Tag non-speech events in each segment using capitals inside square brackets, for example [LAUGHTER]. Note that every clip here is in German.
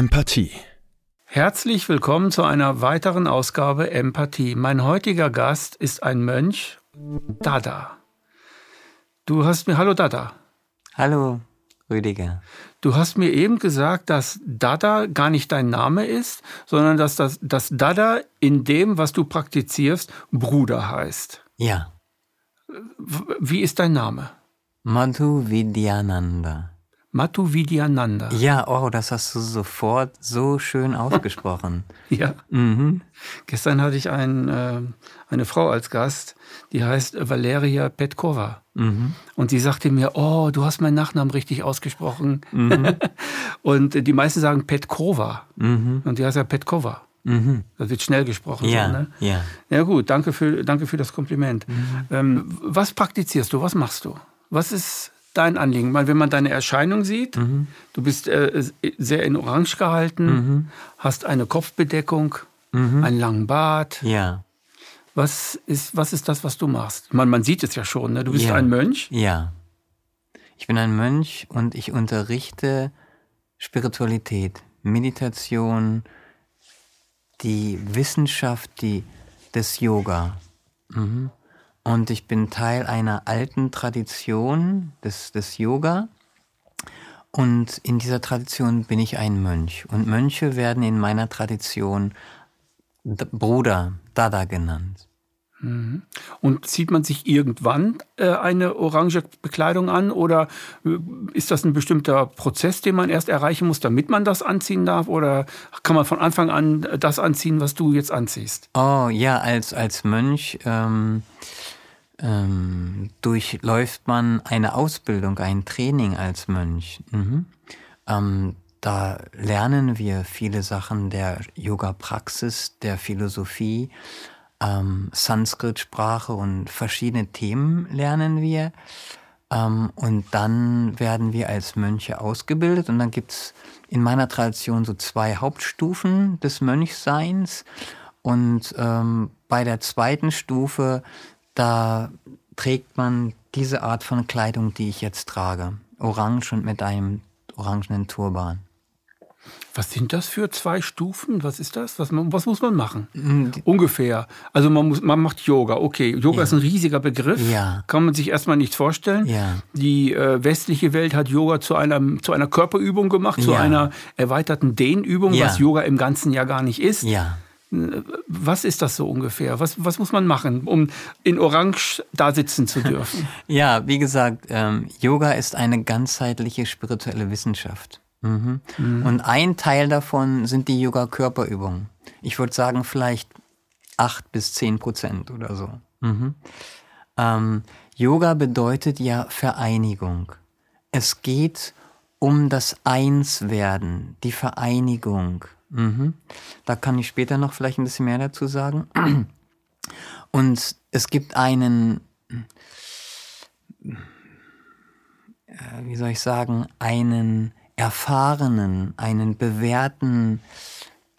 Empathie. Herzlich willkommen zu einer weiteren Ausgabe Empathie. Mein heutiger Gast ist ein Mönch, Dada. Du hast mir, hallo Dada. Hallo Rüdiger. Du hast mir eben gesagt, dass Dada gar nicht dein Name ist, sondern dass das dass Dada in dem, was du praktizierst, Bruder heißt. Ja. Wie ist dein Name? Madhu Vidyananda. Madhu Vidyananda. Ja, oh, das hast du sofort so schön ausgesprochen. [LAUGHS] ja. Mhm. Gestern hatte ich ein, äh, eine Frau als Gast, die heißt Valeria Petkova. Mhm. Und die sagte mir, oh, du hast meinen Nachnamen richtig ausgesprochen. Mhm. [LAUGHS] und die meisten sagen Petkova. Mhm. Und die heißt ja Petkova. Mhm. Das wird schnell gesprochen. Ja, so, ne? ja. ja gut, danke für, danke für das Kompliment. Mhm. Ähm, was praktizierst du? Was machst du? Was ist dein Anliegen? Weil wenn man deine Erscheinung sieht, mhm. du bist äh, sehr in Orange gehalten, mhm. hast eine Kopfbedeckung, mhm. einen langen Bart. Ja. Was ist, was ist das, was du machst? Man, man sieht es ja schon, ne? du bist ja. ein Mönch. Ja. Ich bin ein Mönch und ich unterrichte Spiritualität, Meditation, die Wissenschaft die, des Yoga. Mhm. Und ich bin Teil einer alten Tradition des, des Yoga. Und in dieser Tradition bin ich ein Mönch. Und Mönche werden in meiner Tradition Bruder, Dada genannt. Mhm. Und zieht man sich irgendwann äh, eine orange Bekleidung an oder äh, ist das ein bestimmter Prozess, den man erst erreichen muss, damit man das anziehen darf? Oder kann man von Anfang an das anziehen, was du jetzt anziehst? Oh ja, als, als Mönch ähm, ähm, durchläuft man eine Ausbildung, ein Training als Mönch. Mhm. Ähm, da lernen wir viele Sachen der Yoga-Praxis, der Philosophie, ähm, Sanskrit-Sprache und verschiedene Themen lernen wir. Ähm, und dann werden wir als Mönche ausgebildet. Und dann gibt's in meiner Tradition so zwei Hauptstufen des Mönchseins. Und ähm, bei der zweiten Stufe, da trägt man diese Art von Kleidung, die ich jetzt trage. Orange und mit einem orangenen Turban. Was sind das für zwei Stufen? Was ist das? Was, was muss man machen? Mhm. Ungefähr. Also man, muss, man macht Yoga. Okay, Yoga ja. ist ein riesiger Begriff. Ja. Kann man sich erstmal nicht vorstellen. Ja. Die äh, westliche Welt hat Yoga zu einer, zu einer Körperübung gemacht, zu einer erweiterten Dehnübung, was Yoga im ganzen Jahr gar nicht ist. Ja. Was ist das so ungefähr? Was, was muss man machen, um in Orange da sitzen zu dürfen? [LAUGHS] ja, wie gesagt, ähm, Yoga ist eine ganzheitliche spirituelle Wissenschaft. Mhm. Mhm. Und ein Teil davon sind die Yoga-Körperübungen. Ich würde sagen, vielleicht acht bis zehn Prozent oder so. Mhm. Ähm, Yoga bedeutet ja Vereinigung. Es geht um das Einswerden, die Vereinigung. Mhm. Da kann ich später noch vielleicht ein bisschen mehr dazu sagen. Und es gibt einen, äh, wie soll ich sagen, einen erfahrenen, einen bewährten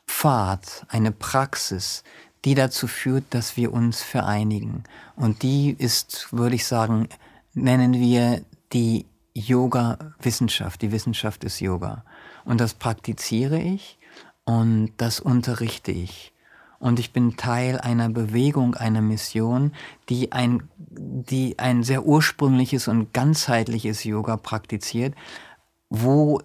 Pfad, eine Praxis, die dazu führt, dass wir uns vereinigen. Und die ist, würde ich sagen, nennen wir die Yoga-Wissenschaft, die Wissenschaft des Yoga. Und das praktiziere ich und das unterrichte ich. Und ich bin Teil einer Bewegung, einer Mission, die ein, die ein sehr ursprüngliches und ganzheitliches Yoga praktiziert, wo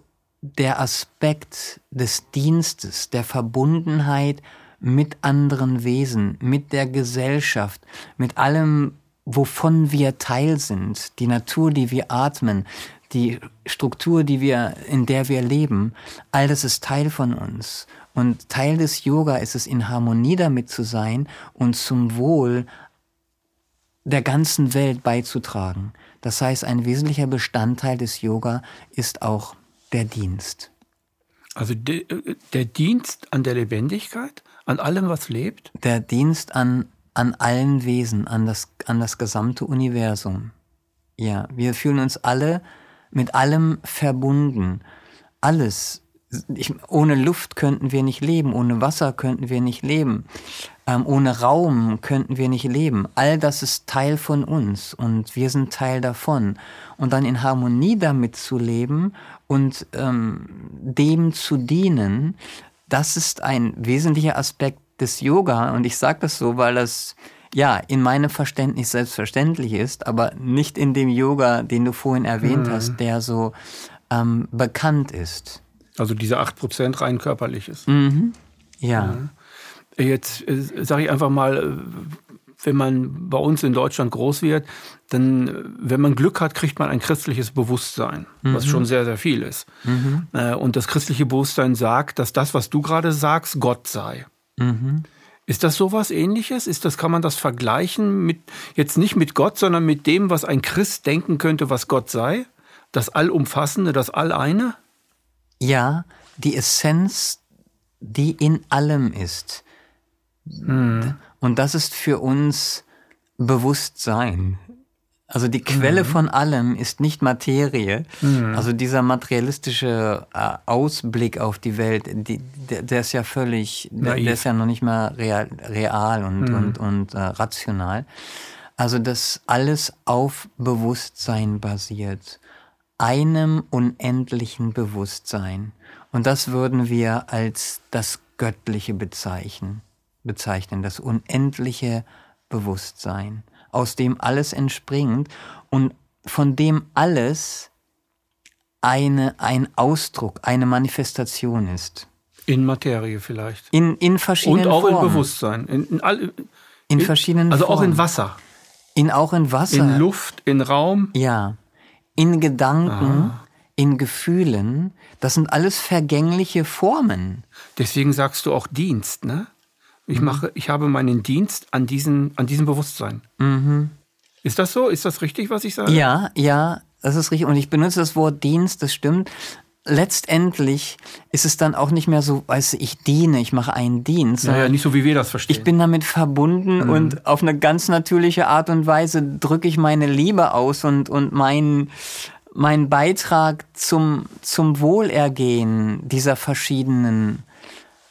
der Aspekt des Dienstes, der Verbundenheit mit anderen Wesen, mit der Gesellschaft, mit allem, wovon wir Teil sind, die Natur, die wir atmen, die Struktur, die wir, in der wir leben, all das ist Teil von uns. Und Teil des Yoga ist es, in Harmonie damit zu sein und zum Wohl der ganzen Welt beizutragen. Das heißt, ein wesentlicher Bestandteil des Yoga ist auch der Dienst. Also de, der Dienst an der Lebendigkeit, an allem, was lebt? Der Dienst an, an allen Wesen, an das, an das gesamte Universum. Ja, wir fühlen uns alle mit allem verbunden. Alles. Ich, ohne Luft könnten wir nicht leben, ohne Wasser könnten wir nicht leben. Ähm, ohne Raum könnten wir nicht leben. All das ist Teil von uns und wir sind Teil davon. Und dann in Harmonie damit zu leben und ähm, dem zu dienen, das ist ein wesentlicher Aspekt des Yoga. Und ich sage das so, weil das ja in meinem Verständnis selbstverständlich ist, aber nicht in dem Yoga, den du vorhin erwähnt mhm. hast, der so ähm, bekannt ist. Also diese 8% rein körperlich ist. Mhm. Ja. ja. Jetzt äh, sage ich einfach mal, äh, wenn man bei uns in Deutschland groß wird, dann, äh, wenn man Glück hat, kriegt man ein christliches Bewusstsein, mhm. was schon sehr, sehr viel ist. Mhm. Und das christliche Bewusstsein sagt, dass das, was du gerade sagst, Gott sei. Mhm. Ist das sowas ähnliches? Ist das, kann man das vergleichen mit, jetzt nicht mit Gott, sondern mit dem, was ein Christ denken könnte, was Gott sei? Das Allumfassende, das Alleine? Ja, die Essenz, die in allem ist. Mhm. Und das ist für uns Bewusstsein. Also die Quelle mhm. von allem ist nicht Materie. Mhm. Also dieser materialistische äh, Ausblick auf die Welt, die, der, der, ist ja völlig, der, der, ist ja noch nicht mal real, real und, mhm. und, und äh, rational. Also dass alles auf Bewusstsein basiert. Einem unendlichen Bewusstsein. Und das würden wir als das Göttliche bezeichnen bezeichnen, das unendliche Bewusstsein, aus dem alles entspringt und von dem alles eine, ein Ausdruck, eine Manifestation ist. In Materie vielleicht. In, in verschiedenen Und auch Formen. in Bewusstsein. In, in, all, in, in verschiedenen Also Formen. auch in Wasser. In auch in Wasser. In Luft, in Raum. Ja. In Gedanken, Aha. in Gefühlen. Das sind alles vergängliche Formen. Deswegen sagst du auch Dienst, ne? Ich mhm. mache, ich habe meinen Dienst an diesem, an diesem Bewusstsein. Mhm. Ist das so? Ist das richtig, was ich sage? Ja, ja, das ist richtig. Und ich benutze das Wort Dienst, das stimmt. Letztendlich ist es dann auch nicht mehr so, weißt du, ich diene, ich mache einen Dienst. Naja, nicht so, wie wir das verstehen. Ich bin damit verbunden mhm. und auf eine ganz natürliche Art und Weise drücke ich meine Liebe aus und, und meinen, meinen Beitrag zum, zum Wohlergehen dieser verschiedenen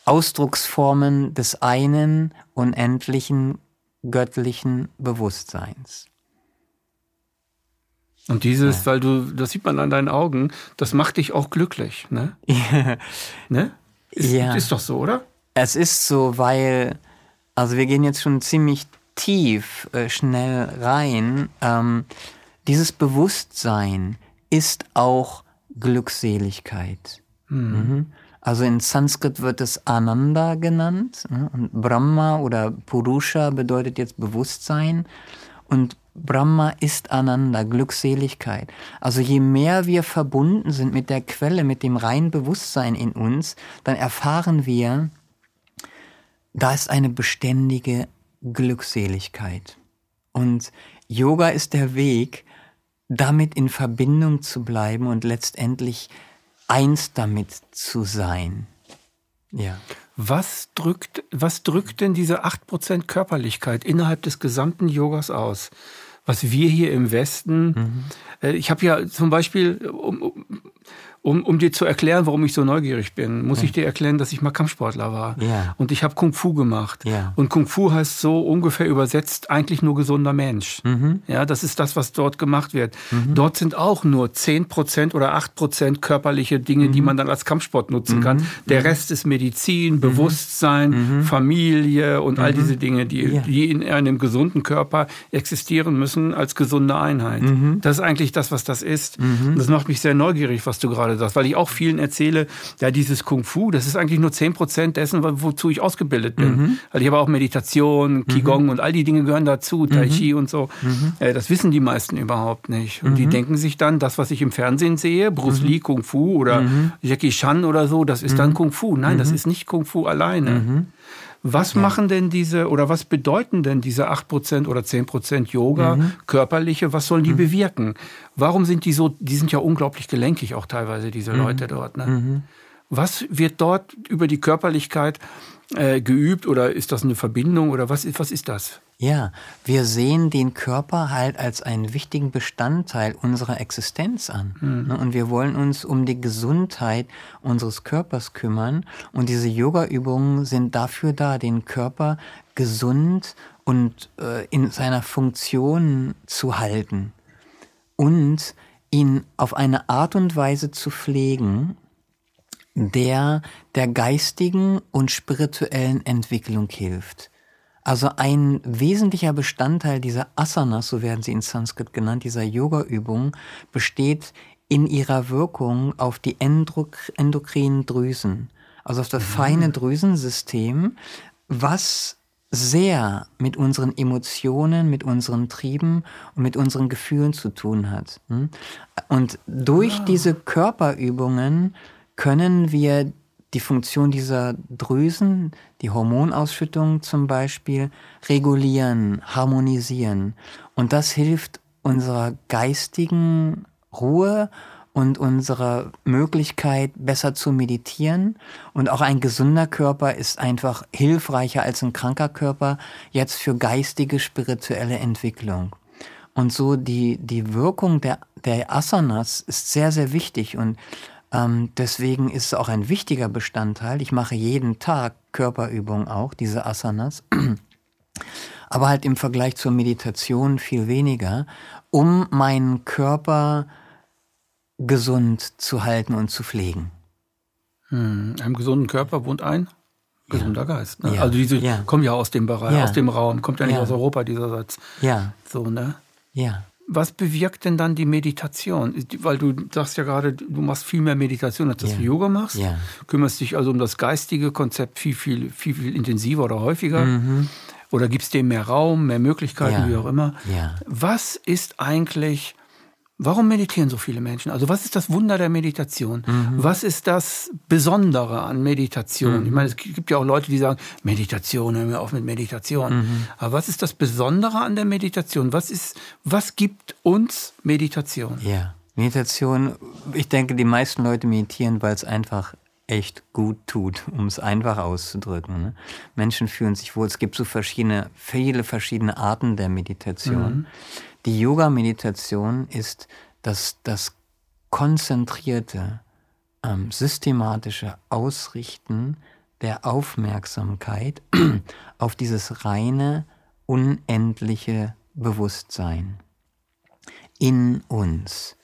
Ausdrucksformen des einen unendlichen göttlichen Bewusstseins. Und dieses, ja. weil du, das sieht man an deinen Augen, das macht dich auch glücklich, ne? Ja. [LAUGHS] ne? Ist, ja. ist doch so, oder? Es ist so, weil, also wir gehen jetzt schon ziemlich tief, äh, schnell rein. Ähm, dieses Bewusstsein ist auch Glückseligkeit. Hm. Mhm. Also in Sanskrit wird es Ananda genannt ne? und Brahma oder Purusha bedeutet jetzt Bewusstsein und Brahma ist Ananda, Glückseligkeit. Also je mehr wir verbunden sind mit der Quelle, mit dem reinen Bewusstsein in uns, dann erfahren wir, da ist eine beständige Glückseligkeit. Und Yoga ist der Weg, damit in Verbindung zu bleiben und letztendlich eins damit zu sein. Ja. Was drückt, was drückt denn diese 8% Körperlichkeit innerhalb des gesamten Yogas aus? Was wir hier im Westen, mhm. äh, ich habe ja zum Beispiel, um, um, um, um dir zu erklären, warum ich so neugierig bin, muss ja. ich dir erklären, dass ich mal Kampfsportler war. Ja. Und ich habe Kung Fu gemacht. Ja. Und Kung Fu heißt so ungefähr übersetzt eigentlich nur gesunder Mensch. Mhm. Ja, das ist das, was dort gemacht wird. Mhm. Dort sind auch nur 10% oder 8% körperliche Dinge, mhm. die man dann als Kampfsport nutzen kann. Mhm. Der mhm. Rest ist Medizin, Bewusstsein, Familie und all diese Dinge, die, die in einem gesunden Körper existieren müssen als gesunde Einheit. Das ist eigentlich das, was das ist. Das macht mich sehr neugierig, was du gerade sagst, weil ich auch vielen erzähle, ja, dieses Kung Fu, das ist eigentlich nur 10 Prozent dessen, wozu ich ausgebildet bin. Mhm. Also ich habe auch Meditation, mhm. Qigong mhm. und all die Dinge gehören dazu, Tai mhm. Chi und so. Mhm. Äh, das wissen die meisten überhaupt nicht. Und die denken sich dann, das, was ich im Fernsehen sehe, Bruce Lee Kung Fu oder Jackie Chan oder so, das ist dann Kung Fu. Nein, das ist nicht Kung Fu alleine. Was machen denn diese oder was bedeuten denn diese 8% oder 10% Yoga, mhm. körperliche, was sollen die mhm. bewirken? Warum sind die so, die sind ja unglaublich gelenkig auch teilweise, diese mhm. Leute dort. Ne? Mhm. Was wird dort über die Körperlichkeit äh, geübt oder ist das eine Verbindung oder was, was ist das? Ja, wir sehen den Körper halt als einen wichtigen Bestandteil unserer Existenz an. Mhm. Und wir wollen uns um die Gesundheit unseres Körpers kümmern. Und diese Yoga-Übungen sind dafür da, den Körper gesund und äh, in seiner Funktion zu halten und ihn auf eine Art und Weise zu pflegen, der der geistigen und spirituellen Entwicklung hilft. Also ein wesentlicher Bestandteil dieser Asanas, so werden sie in Sanskrit genannt, dieser Yoga-Übung, besteht in ihrer Wirkung auf die endokrinen Drüsen, also auf das mhm. feine Drüsensystem, was sehr mit unseren Emotionen, mit unseren Trieben und mit unseren Gefühlen zu tun hat. Hm? Und durch ah. diese Körperübungen können wir die Funktion dieser Drüsen, die Hormonausschüttung zum Beispiel, regulieren, harmonisieren. Und das hilft unserer geistigen Ruhe und unserer Möglichkeit, besser zu meditieren. Und auch ein gesunder Körper ist einfach hilfreicher als ein kranker Körper jetzt für geistige, spirituelle Entwicklung. Und so die, die Wirkung der, der Asanas ist sehr, sehr wichtig. Und ähm, deswegen ist es auch ein wichtiger Bestandteil. Ich mache jeden Tag Körperübungen auch, diese Asanas. [CLEARS THROAT] Aber halt im Vergleich zur Meditation viel weniger, um meinen Körper gesund zu halten und zu pflegen. Hm, einem gesunden Körper wohnt ein gesunder ja. Geist. Ne? Ja. Also diese ja. kommen ja aus dem Bereich, aus dem Raum, kommt ja nicht aus Europa, dieser Satz. Ja. So, ne? Ja. Was bewirkt denn dann die Meditation? Weil du sagst ja gerade, du machst viel mehr Meditation, als dass du Yoga machst. Ja. Kümmerst dich also um das geistige Konzept viel, viel, viel, viel intensiver oder häufiger. Mhm. Oder gibst dem mehr Raum, mehr Möglichkeiten, wie auch immer. Was ist eigentlich Warum meditieren so viele Menschen? Also was ist das Wunder der Meditation? Mhm. Was ist das Besondere an Meditation? Mhm. Ich meine, es gibt ja auch Leute, die sagen, Meditation, hören wir auf mit Meditation. Mhm. Aber was ist das Besondere an der Meditation? Was ist, was gibt uns Meditation? Ja, Meditation, ich denke, die meisten Leute meditieren, weil es einfach echt gut tut, um es einfach auszudrücken. Ne? Menschen fühlen sich wohl, es gibt so verschiedene, viele verschiedene Arten der Meditation. Mhm. Die Yoga-Meditation ist das, das konzentrierte, ähm, systematische Ausrichten der Aufmerksamkeit [CLEARS THROAT] auf dieses reine, unendliche Bewusstsein in uns.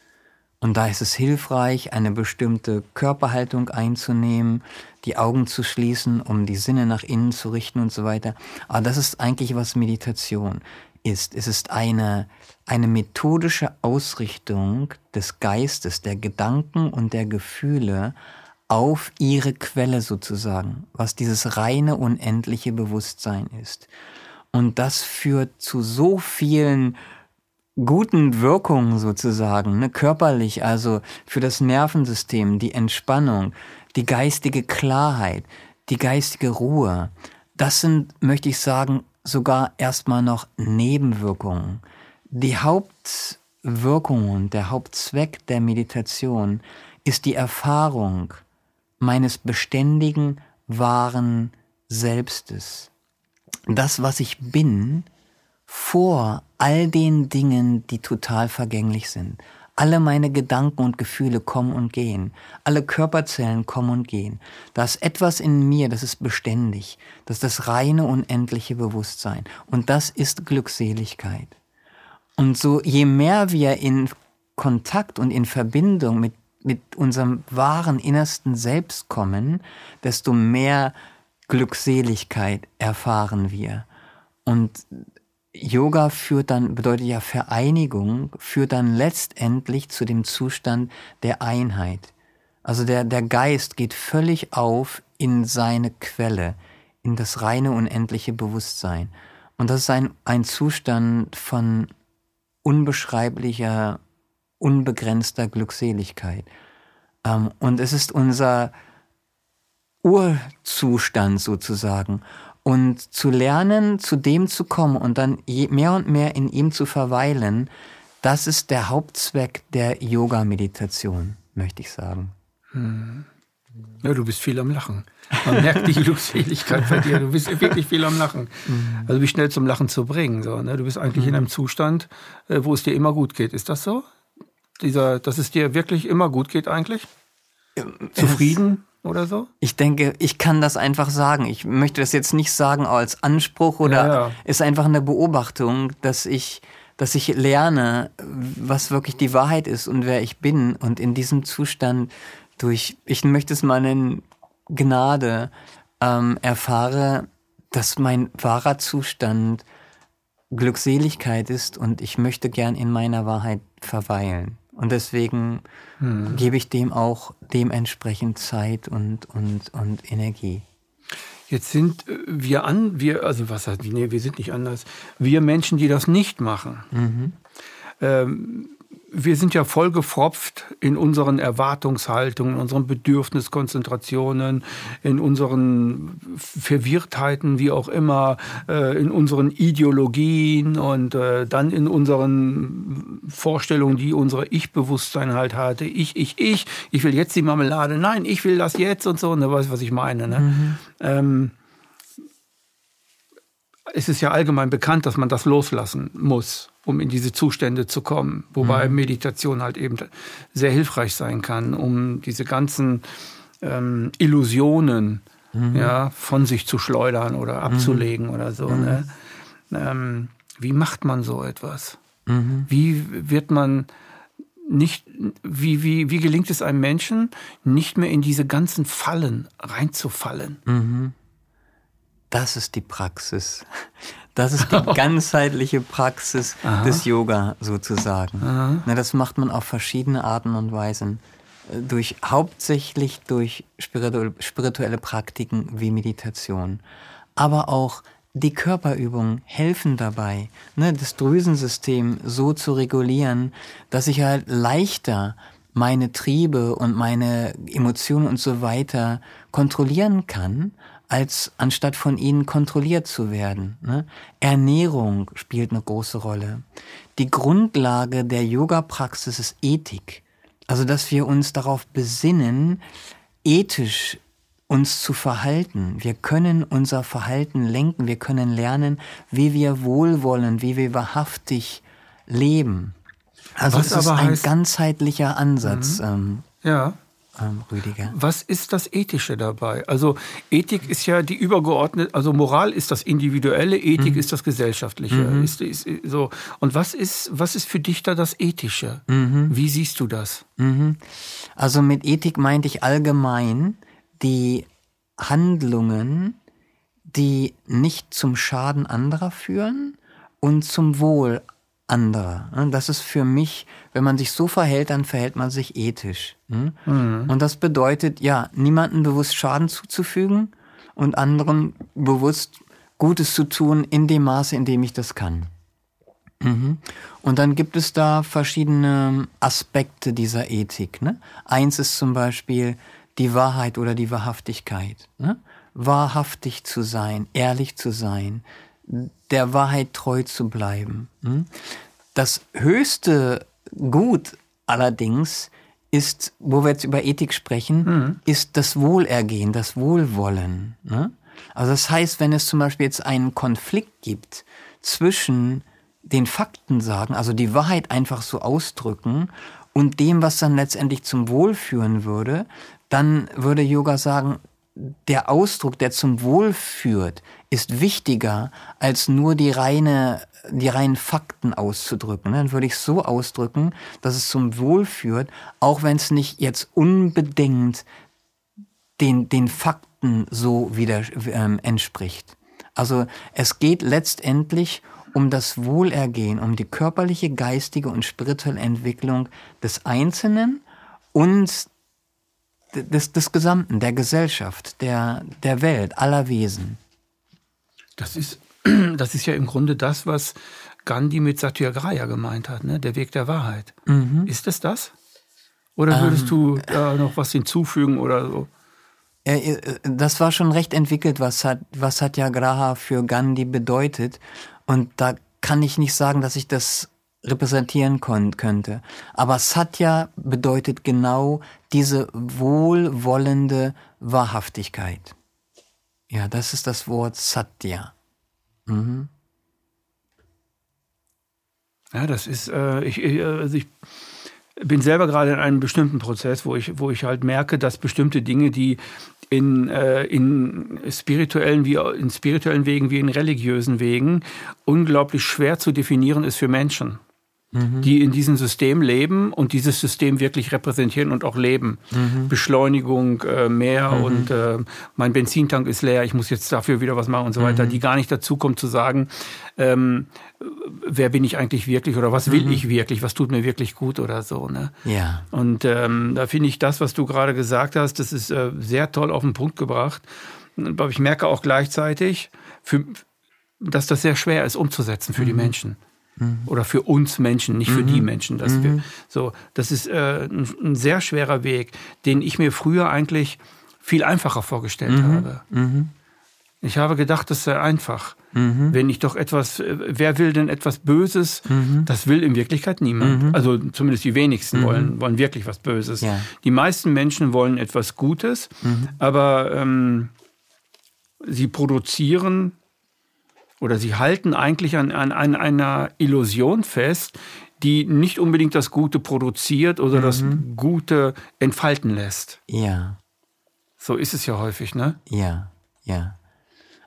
Und da ist es hilfreich, eine bestimmte Körperhaltung einzunehmen, die Augen zu schließen, um die Sinne nach innen zu richten und so weiter. Aber das ist eigentlich was Meditation ist. Es ist eine, eine methodische Ausrichtung des Geistes, der Gedanken und der Gefühle auf ihre Quelle sozusagen, was dieses reine, unendliche Bewusstsein ist. Und das führt zu so vielen guten Wirkungen sozusagen, ne, körperlich, also für das Nervensystem, die Entspannung, die geistige Klarheit, die geistige Ruhe. Das sind, möchte ich sagen, sogar erstmal noch Nebenwirkungen. Die Hauptwirkung und der Hauptzweck der Meditation ist die Erfahrung meines beständigen, wahren Selbstes. Das, was ich bin, vor all den Dingen, die total vergänglich sind. Alle meine Gedanken und Gefühle kommen und gehen. Alle Körperzellen kommen und gehen. Da ist etwas in mir, das ist beständig. Das ist das reine, unendliche Bewusstsein. Und das ist Glückseligkeit. Und so, je mehr wir in Kontakt und in Verbindung mit, mit unserem wahren innersten Selbst kommen, desto mehr Glückseligkeit erfahren wir. Und Yoga führt dann, bedeutet ja Vereinigung, führt dann letztendlich zu dem Zustand der Einheit. Also der, der Geist geht völlig auf in seine Quelle, in das reine unendliche Bewusstsein. Und das ist ein, ein Zustand von unbeschreiblicher, unbegrenzter Glückseligkeit. Ähm, und es ist unser Urzustand sozusagen und zu lernen, zu dem zu kommen und dann mehr und mehr in ihm zu verweilen, das ist der Hauptzweck der Yoga-Meditation, möchte ich sagen. Hm. Ja, du bist viel am Lachen. Man merkt die Glückseligkeit bei dir. Du bist wirklich viel am Lachen. Mhm. Also wie schnell zum Lachen zu bringen. So, ne? Du bist eigentlich in einem Zustand, äh, wo es dir immer gut geht. Ist das so? Dieser, dass es dir wirklich immer gut geht eigentlich? Zufrieden? Oder so? Ich denke, ich kann das einfach sagen. Ich möchte das jetzt nicht sagen als Anspruch oder ja, ja. ist einfach eine Beobachtung, dass ich, dass ich lerne, was wirklich die Wahrheit ist und wer ich bin und in diesem Zustand durch, ich möchte es mal nennen, Gnade ähm, erfahre, dass mein wahrer Zustand Glückseligkeit ist und ich möchte gern in meiner Wahrheit verweilen. Und deswegen hm. gebe ich dem auch dementsprechend Zeit und, und, und Energie. Jetzt sind äh, wir an, wir, also was heißt, nee, wir sind nicht anders. Wir Menschen, die das nicht machen, mhm. ähm, wir sind ja voll gefropft in unseren Erwartungshaltungen, in unseren Bedürfniskonzentrationen, in unseren Verwirrtheiten, wie auch immer, äh, in unseren Ideologien und äh, dann in unseren Vorstellungen, die unsere Ich-Bewusstsein halt hatte. Ich, ich, ich, ich will jetzt die Marmelade. Nein, ich will das jetzt und so. Und du weißt, was ich meine. Ne? Mhm. Ähm, es ist ja allgemein bekannt, dass man das loslassen muss um in diese Zustände zu kommen. Wobei mhm. Meditation halt eben sehr hilfreich sein kann, um diese ganzen ähm, Illusionen mhm. ja, von sich zu schleudern oder mhm. abzulegen mhm. oder so. Ne? Ähm, wie macht man so etwas? Mhm. Wie wird man nicht, wie, wie, wie gelingt es einem Menschen, nicht mehr in diese ganzen Fallen reinzufallen? Das ist die Praxis. Das ist die [LAUGHS] ganzheitliche Praxis Aha. des Yoga sozusagen. Aha. das macht man auf verschiedene Arten und Weisen. Äh, durch, hauptsächlich durch spirituelle Praktiken wie Meditation. Aber auch die Körperübungen helfen dabei, ne, das Drüsensystem so zu regulieren, dass ich halt leichter meine Triebe und meine Emotionen und so weiter kontrollieren kann als anstatt von ihnen kontrolliert zu werden. Ne? Ernährung spielt eine große Rolle. Die Grundlage der Yoga-Praxis ist Ethik. Also, dass wir uns darauf besinnen, ethisch uns zu verhalten. Wir können unser Verhalten lenken. Wir können lernen, wie wir wohlwollen, wie wir wahrhaftig leben. Also, es ist ein ganzheitlicher Ansatz. Mhm. Ähm, ja ähm, Rüdiger. Was ist das Ethische dabei? Also Ethik ist ja die übergeordnete, also Moral ist das Individuelle, Ethik mhm. ist das Gesellschaftliche. Mhm. Ist, ist, so. Und was ist, was ist für dich da das Ethische? Mhm. Wie siehst du das? Mhm. Also mit Ethik meinte ich allgemein die Handlungen, die nicht zum Schaden anderer führen und zum Wohl anderer. Das ist für mich, wenn man sich so verhält, dann verhält man sich ethisch. Hm? Mhm. Und das bedeutet, ja, niemandem bewusst Schaden zuzufügen und anderen bewusst Gutes zu tun in dem Maße, in dem ich das kann. Mhm. Und dann gibt es da verschiedene Aspekte dieser Ethik. Ne? Eins ist zum Beispiel die Wahrheit oder die Wahrhaftigkeit. Ne? Wahrhaftig zu sein, ehrlich zu sein, der Wahrheit treu zu bleiben. Hm? Das höchste Gut allerdings ist, wo wir jetzt über Ethik sprechen, mhm. ist das Wohlergehen, das Wohlwollen. Ne? Also das heißt, wenn es zum Beispiel jetzt einen Konflikt gibt zwischen den Fakten sagen, also die Wahrheit einfach so ausdrücken und dem, was dann letztendlich zum Wohl führen würde, dann würde Yoga sagen, der Ausdruck, der zum Wohl führt, ist wichtiger als nur die reine die reinen Fakten auszudrücken. Dann würde ich so ausdrücken, dass es zum Wohl führt, auch wenn es nicht jetzt unbedingt den, den Fakten so wieder ähm, entspricht. Also es geht letztendlich um das Wohlergehen, um die körperliche, geistige und spirituelle Entwicklung des Einzelnen und des, des Gesamten, der Gesellschaft, der, der Welt, aller Wesen. Das ist, [CLEARS THROAT] das ist ja im Grunde das, was Gandhi mit Satyagraha gemeint hat, ne? der Weg der Wahrheit. Mhm. Ist es das? Oder würdest ähm, du da noch was hinzufügen oder so? Äh, das war schon recht entwickelt, was, hat, was Satyagraha für Gandhi bedeutet. Und da kann ich nicht sagen, dass ich das repräsentieren könnte. Aber Satya bedeutet genau diese wohlwollende Wahrhaftigkeit. Ja, das ist das Wort Satya. Mhm. Ja, das ist, äh, ich, also ich, bin selber gerade in einem bestimmten Prozess, wo ich, wo ich halt merke, dass bestimmte Dinge, die in, äh, in spirituellen wie in spirituellen Wegen wie in religiösen Wegen unglaublich schwer zu definieren ist für Menschen mhm. die in diesem System leben und dieses System wirklich repräsentieren und auch leben. Mhm. Beschleunigung, äh, mehr mhm. und äh, mein Benzintank ist leer, ich muss jetzt dafür wieder was machen und so weiter, mhm. die gar nicht dazu kommt zu sagen, ähm, wer bin ich eigentlich wirklich oder was will mhm. ich wirklich, was tut mir wirklich gut oder so. Ne? Ja. Und ähm, da finde ich das, was du gerade gesagt hast, das ist äh, sehr toll auf den Punkt gebracht. Aber ich merke auch gleichzeitig, für, dass das sehr schwer ist umzusetzen für mhm. die Menschen. Mhm. Oder für uns Menschen, nicht für mhm. die Menschen. Dass mhm. wir, so, das ist äh, ein, ein, sehr schwerer Weg, den ich mir früher eigentlich viel einfacher vorgestellt mhm. habe. Mhm. Ich habe gedacht, das sei einfach. Mhm. Wenn ich doch etwas, äh, wer will denn etwas Böses? Das will in Wirklichkeit niemand. Also zumindest die wenigsten wollen, wollen wirklich was Böses. Ja. Die meisten Menschen wollen etwas Gutes, aber ähm, sie produzieren oder sie halten eigentlich an, an, an einer Illusion fest, die nicht unbedingt das Gute produziert oder mhm. das Gute entfalten lässt. Ja. So ist es ja häufig, ne? Ja, ja.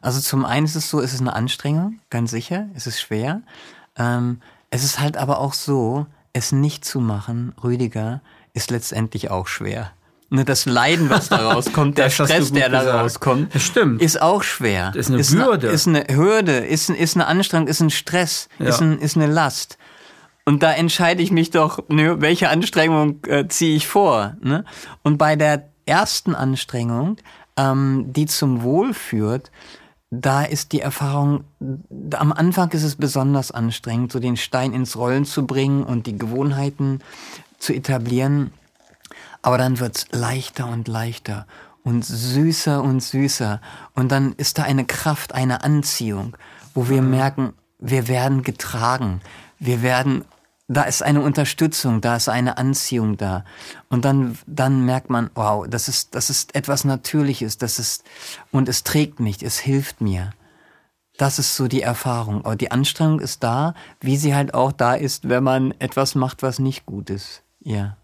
Also zum einen ist es so, es ist eine Anstrengung, ganz sicher, es ist schwer. Ähm, es ist halt aber auch so, es nicht zu machen, Rüdiger, ist letztendlich auch schwer. Ne, das Leiden, was da [LAUGHS] rauskommt, der Stress, der da rauskommt, ist auch schwer. Das ist eine ist Bürde. Eine, ist eine Hürde, ist, ist eine Anstrengung, ist ein Stress, ja. ist, ein, ist eine Last. Und da entscheide ich mich doch, ne, welche Anstrengung äh, ziehe ich vor. Ne? Und bei der ersten Anstrengung, ähm, die zum Wohl führt, da ist die Erfahrung, am Anfang ist es besonders anstrengend, so den Stein ins Rollen zu bringen und die Gewohnheiten zu etablieren. Aber dann wird's leichter und leichter und süßer und süßer. Und dann ist da eine Kraft, eine Anziehung, wo wir mhm. merken, wir werden getragen. Wir werden, da ist eine Unterstützung, da ist eine Anziehung da. Und dann, dann merkt man, wow, das ist, das ist etwas Natürliches, das ist, und es trägt mich, es hilft mir. Das ist so die Erfahrung. Aber die Anstrengung ist da, wie sie halt auch da ist, wenn man etwas macht, was nicht gut ist. Ja.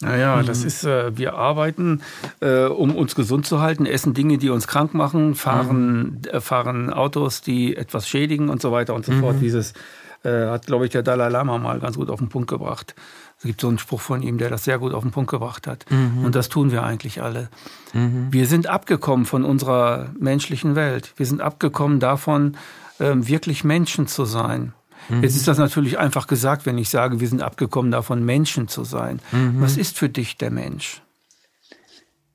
Naja, mhm. das ist, äh, wir arbeiten, äh, um uns gesund zu halten, essen Dinge, die uns krank machen, fahren, mhm. äh, fahren Autos, die etwas schädigen und so weiter und so mhm. fort. Dieses äh, hat, glaube ich, der Dalai Lama mal ganz gut auf den Punkt gebracht. Es gibt so einen Spruch von ihm, der das sehr gut auf den Punkt gebracht hat. Mhm. Und das tun wir eigentlich alle. Mhm. Wir sind abgekommen von unserer menschlichen Welt. Wir sind abgekommen davon, ähm, wirklich Menschen zu sein. Mhm. Jetzt ist das natürlich einfach gesagt, wenn ich sage, wir sind abgekommen davon, Menschen zu sein. Mhm. Was ist für dich der Mensch?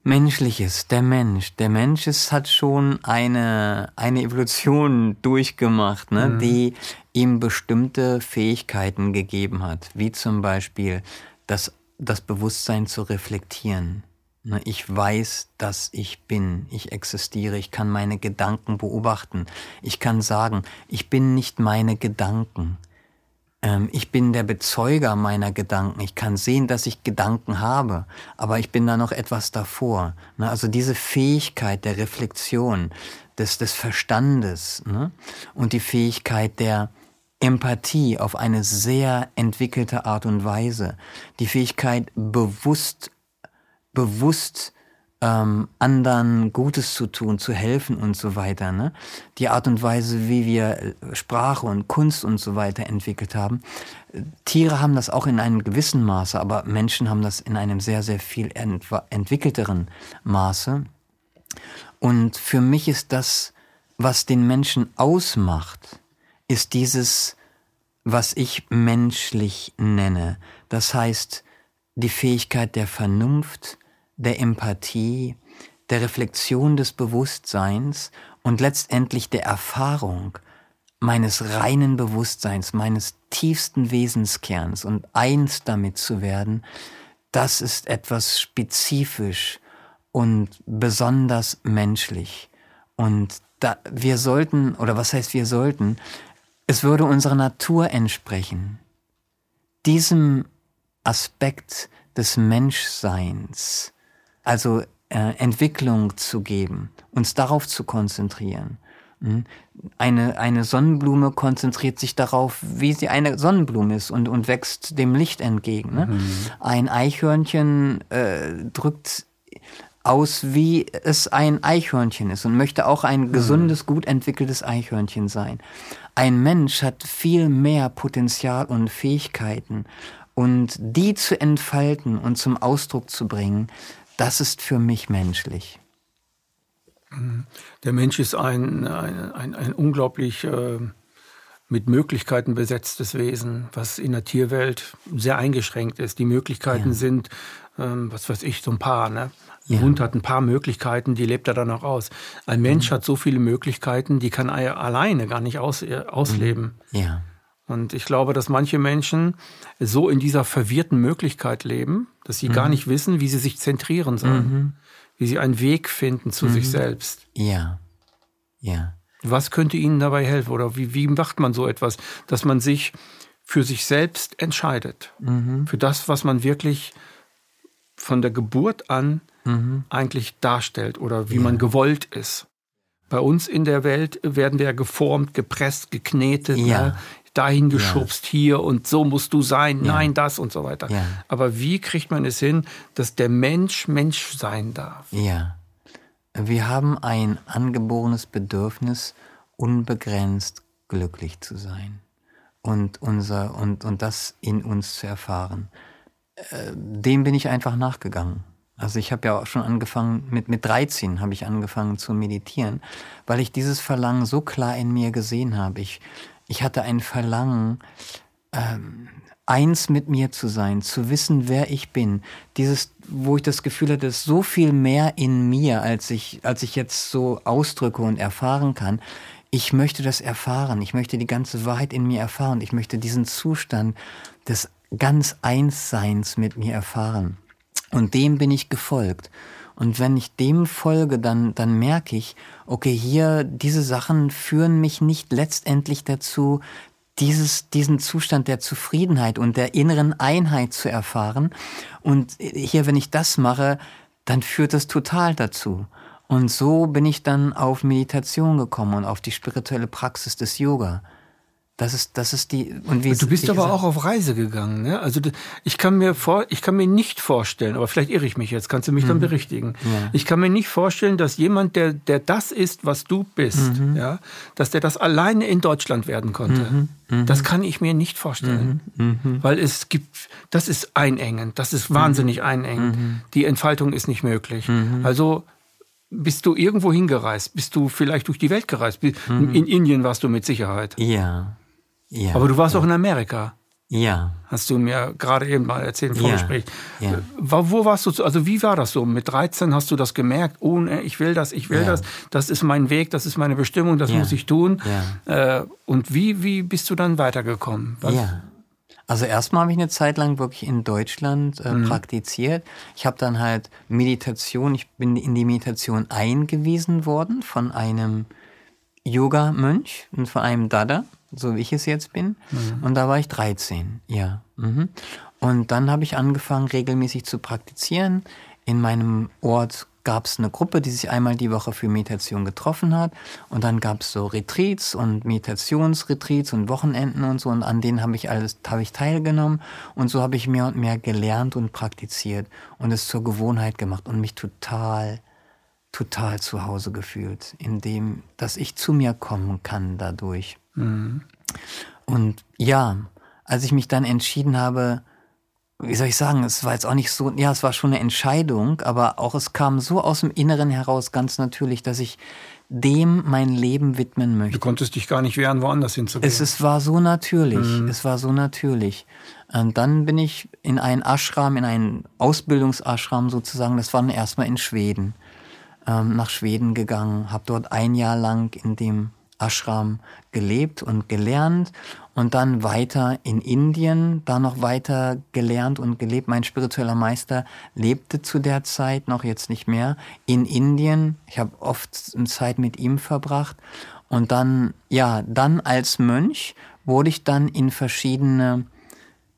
Menschliches, der Mensch. Der Mensch ist, hat schon eine, eine Evolution durchgemacht, ne, mhm. die ihm bestimmte Fähigkeiten gegeben hat, wie zum Beispiel das, das Bewusstsein zu reflektieren. Ich weiß, dass ich bin, ich existiere, ich kann meine Gedanken beobachten. Ich kann sagen, ich bin nicht meine Gedanken. Ähm, ich bin der Bezeuger meiner Gedanken. Ich kann sehen, dass ich Gedanken habe, aber ich bin da noch etwas davor. Also diese Fähigkeit der Reflexion, des, des Verstandes ne, und die Fähigkeit der Empathie auf eine sehr entwickelte Art und Weise, die Fähigkeit bewusst bewusst ähm, anderen Gutes zu tun, zu helfen und so weiter. Ne? Die Art und Weise, wie wir äh, Sprache und Kunst und so weiter entwickelt haben. Tiere haben das auch in einem gewissen Maße, aber Menschen haben das in einem sehr, sehr viel ent entwickelteren Maße. Und für mich ist das, was den Menschen ausmacht, ist dieses, was ich menschlich nenne. Das heißt, die Fähigkeit der Vernunft, der Empathie, der Reflexion des Bewusstseins und letztendlich der Erfahrung meines reinen Bewusstseins, meines tiefsten Wesenskerns. Und eins damit zu werden, das ist etwas spezifisch und besonders menschlich. Und da, wir sollten, oder was heißt wir sollten, es würde unserer Natur entsprechen, diesem Aspekt des Menschseins also äh, Entwicklung zu geben, uns darauf zu konzentrieren Hm? Eine, eine Sonnenblume konzentriert sich darauf, wie sie eine Sonnenblume ist und, und wächst dem Licht entgegen. Ne? Mhm. Ein Eichhörnchen äh, drückt aus, wie es ein Eichhörnchen ist und möchte auch ein mhm. gesundes, gut entwickeltes Eichhörnchen sein. Ein Mensch hat viel mehr Potenzial und Fähigkeiten und die zu entfalten und zum Ausdruck zu bringen, das ist für mich menschlich. Der Mensch ist ein, ein, ein, ein unglaublich äh, mit Möglichkeiten besetztes Wesen, was in der Tierwelt sehr eingeschränkt ist. Die Möglichkeiten ja. sind, ähm, was weiß ich, so ein paar. Ne? Ein ja. Hund hat ein paar Möglichkeiten, die lebt er dann auch aus. Ein Mensch mhm. hat so viele Möglichkeiten, die kann er alleine gar nicht aus, äh, ausleben. Mhm. Ja. Und ich glaube, dass manche Menschen so in dieser verwirrten Möglichkeit leben, dass sie mhm. gar nicht wissen, wie sie sich zentrieren sollen. Mhm wie sie einen Weg finden zu mhm. sich selbst. Ja, ja. Was könnte ihnen dabei helfen oder wie, wie macht man so etwas, dass man sich für sich selbst entscheidet, mhm. für das, was man wirklich von der Geburt an mhm. eigentlich darstellt oder wie ja. man gewollt ist. Bei uns in der Welt werden wir geformt, gepresst, geknetet. Ja. Ne? Dahin geschubst, ja. hier und so musst du sein, ja. nein, das und so weiter. Ja. Aber wie kriegt man es hin, dass der Mensch Mensch sein darf? Ja. Wir haben ein angeborenes Bedürfnis, unbegrenzt glücklich zu sein und, unser, und, und das in uns zu erfahren. Äh, dem bin ich einfach nachgegangen. Also ich habe ja auch schon angefangen, mit, mit 13 habe ich angefangen zu meditieren, weil ich dieses Verlangen so klar in mir gesehen habe. Ich, ich hatte ein Verlangen, ähm, eins mit mir zu sein, zu wissen, wer ich bin. Dieses, wo ich das Gefühl hatte, ist so viel mehr in mir, als ich, als ich jetzt so ausdrücke und erfahren kann. Ich möchte das erfahren. Ich möchte die ganze Wahrheit in mir erfahren. Ich möchte diesen Zustand des ganz Einsseins mit mir erfahren. Und dem bin ich gefolgt. Und wenn ich dem folge, dann, dann merke ich, okay, hier, diese Sachen führen mich nicht letztendlich dazu, dieses, diesen Zustand der Zufriedenheit und der inneren Einheit zu erfahren. Und hier, wenn ich das mache, dann führt das total dazu. Und so bin ich dann auf Meditation gekommen und auf die spirituelle Praxis des Yoga. Das ist, das ist die. Und wie du bist aber gesagt, auch auf Reise gegangen, ne? Also ich kann mir vor, ich kann mir nicht vorstellen, aber vielleicht irre ich mich jetzt, kannst du mich mhm. dann berichtigen. Ja. Ich kann mir nicht vorstellen, dass jemand, der, der das ist, was du bist, mhm. ja, dass der das alleine in Deutschland werden konnte. Mhm. mhm. Das kann ich mir nicht vorstellen. Mhm. Mhm. Weil es gibt, das ist einengend, das ist wahnsinnig einengend. Die Entfaltung ist nicht möglich. Also bist du irgendwo hingereist? Bist du vielleicht durch die Welt gereist? In Indien warst du mit Sicherheit. Ja. Ja, Aber du warst auch in Amerika. Ja. Hast du mir gerade eben mal erzählt im Vorgespräch. Ja. ja. Wo warst du, also wie war das so? Mit 13 hast du das gemerkt, oh, ne, ich will das, ich will ja. das, das ist mein Weg, das ist meine Bestimmung, das ja. muss ich tun. Ja. Äh, und wie, wie bist du dann weitergekommen? Was? Ja. Also erstmal habe ich eine Zeit lang wirklich in Deutschland äh, mhm. praktiziert. Ich habe dann halt Meditation, ich bin in die Meditation eingewiesen worden von einem Yoga-Mönch und von einem Dada so wie ich es jetzt bin. Mhm. Und da war ich 13, ja. Mhm. Und dann habe ich angefangen, regelmäßig zu praktizieren. In meinem Ort gab es eine Gruppe, die sich einmal die Woche für Meditation getroffen hat. Und dann gab es so Retreats und Meditationsretreats und Wochenenden und so. Und an denen habe ich alles, habe ich teilgenommen. Und so habe ich mehr und mehr gelernt und praktiziert und es zur Gewohnheit gemacht und mich total, total zu Hause gefühlt, indem, dass ich zu mir kommen kann dadurch. Mhm. Und ja, als ich mich dann entschieden habe, wie soll ich sagen, es war jetzt auch nicht so, ja, es war schon eine Entscheidung, aber auch es kam so aus dem Inneren heraus ganz natürlich, dass ich dem mein Leben widmen möchte. Du konntest dich gar nicht wehren, woanders hinzugehen. Es, es war so natürlich, mhm. es war so natürlich. Und dann bin ich in einen Ashram, in einen Ausbildungsashram sozusagen, das war dann erstmal in Schweden, ähm, nach Schweden gegangen, habe dort ein Jahr lang in dem Ashram gelebt und gelernt und dann weiter in Indien, da noch weiter gelernt und gelebt. Mein spiritueller Meister lebte zu der Zeit, noch jetzt nicht mehr, in Indien. Ich habe oft Zeit mit ihm verbracht und dann, ja, dann als Mönch wurde ich dann in verschiedene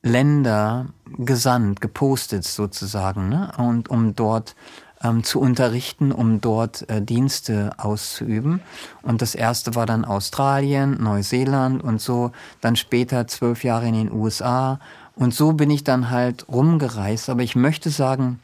Länder gesandt, gepostet sozusagen, ne? und um dort ähm, zu unterrichten, um dort äh, Dienste auszuüben. Und das erste war dann Australien, Neuseeland und so, dann später zwölf Jahre in den USA. Und so bin ich dann halt rumgereist. Aber ich möchte sagen,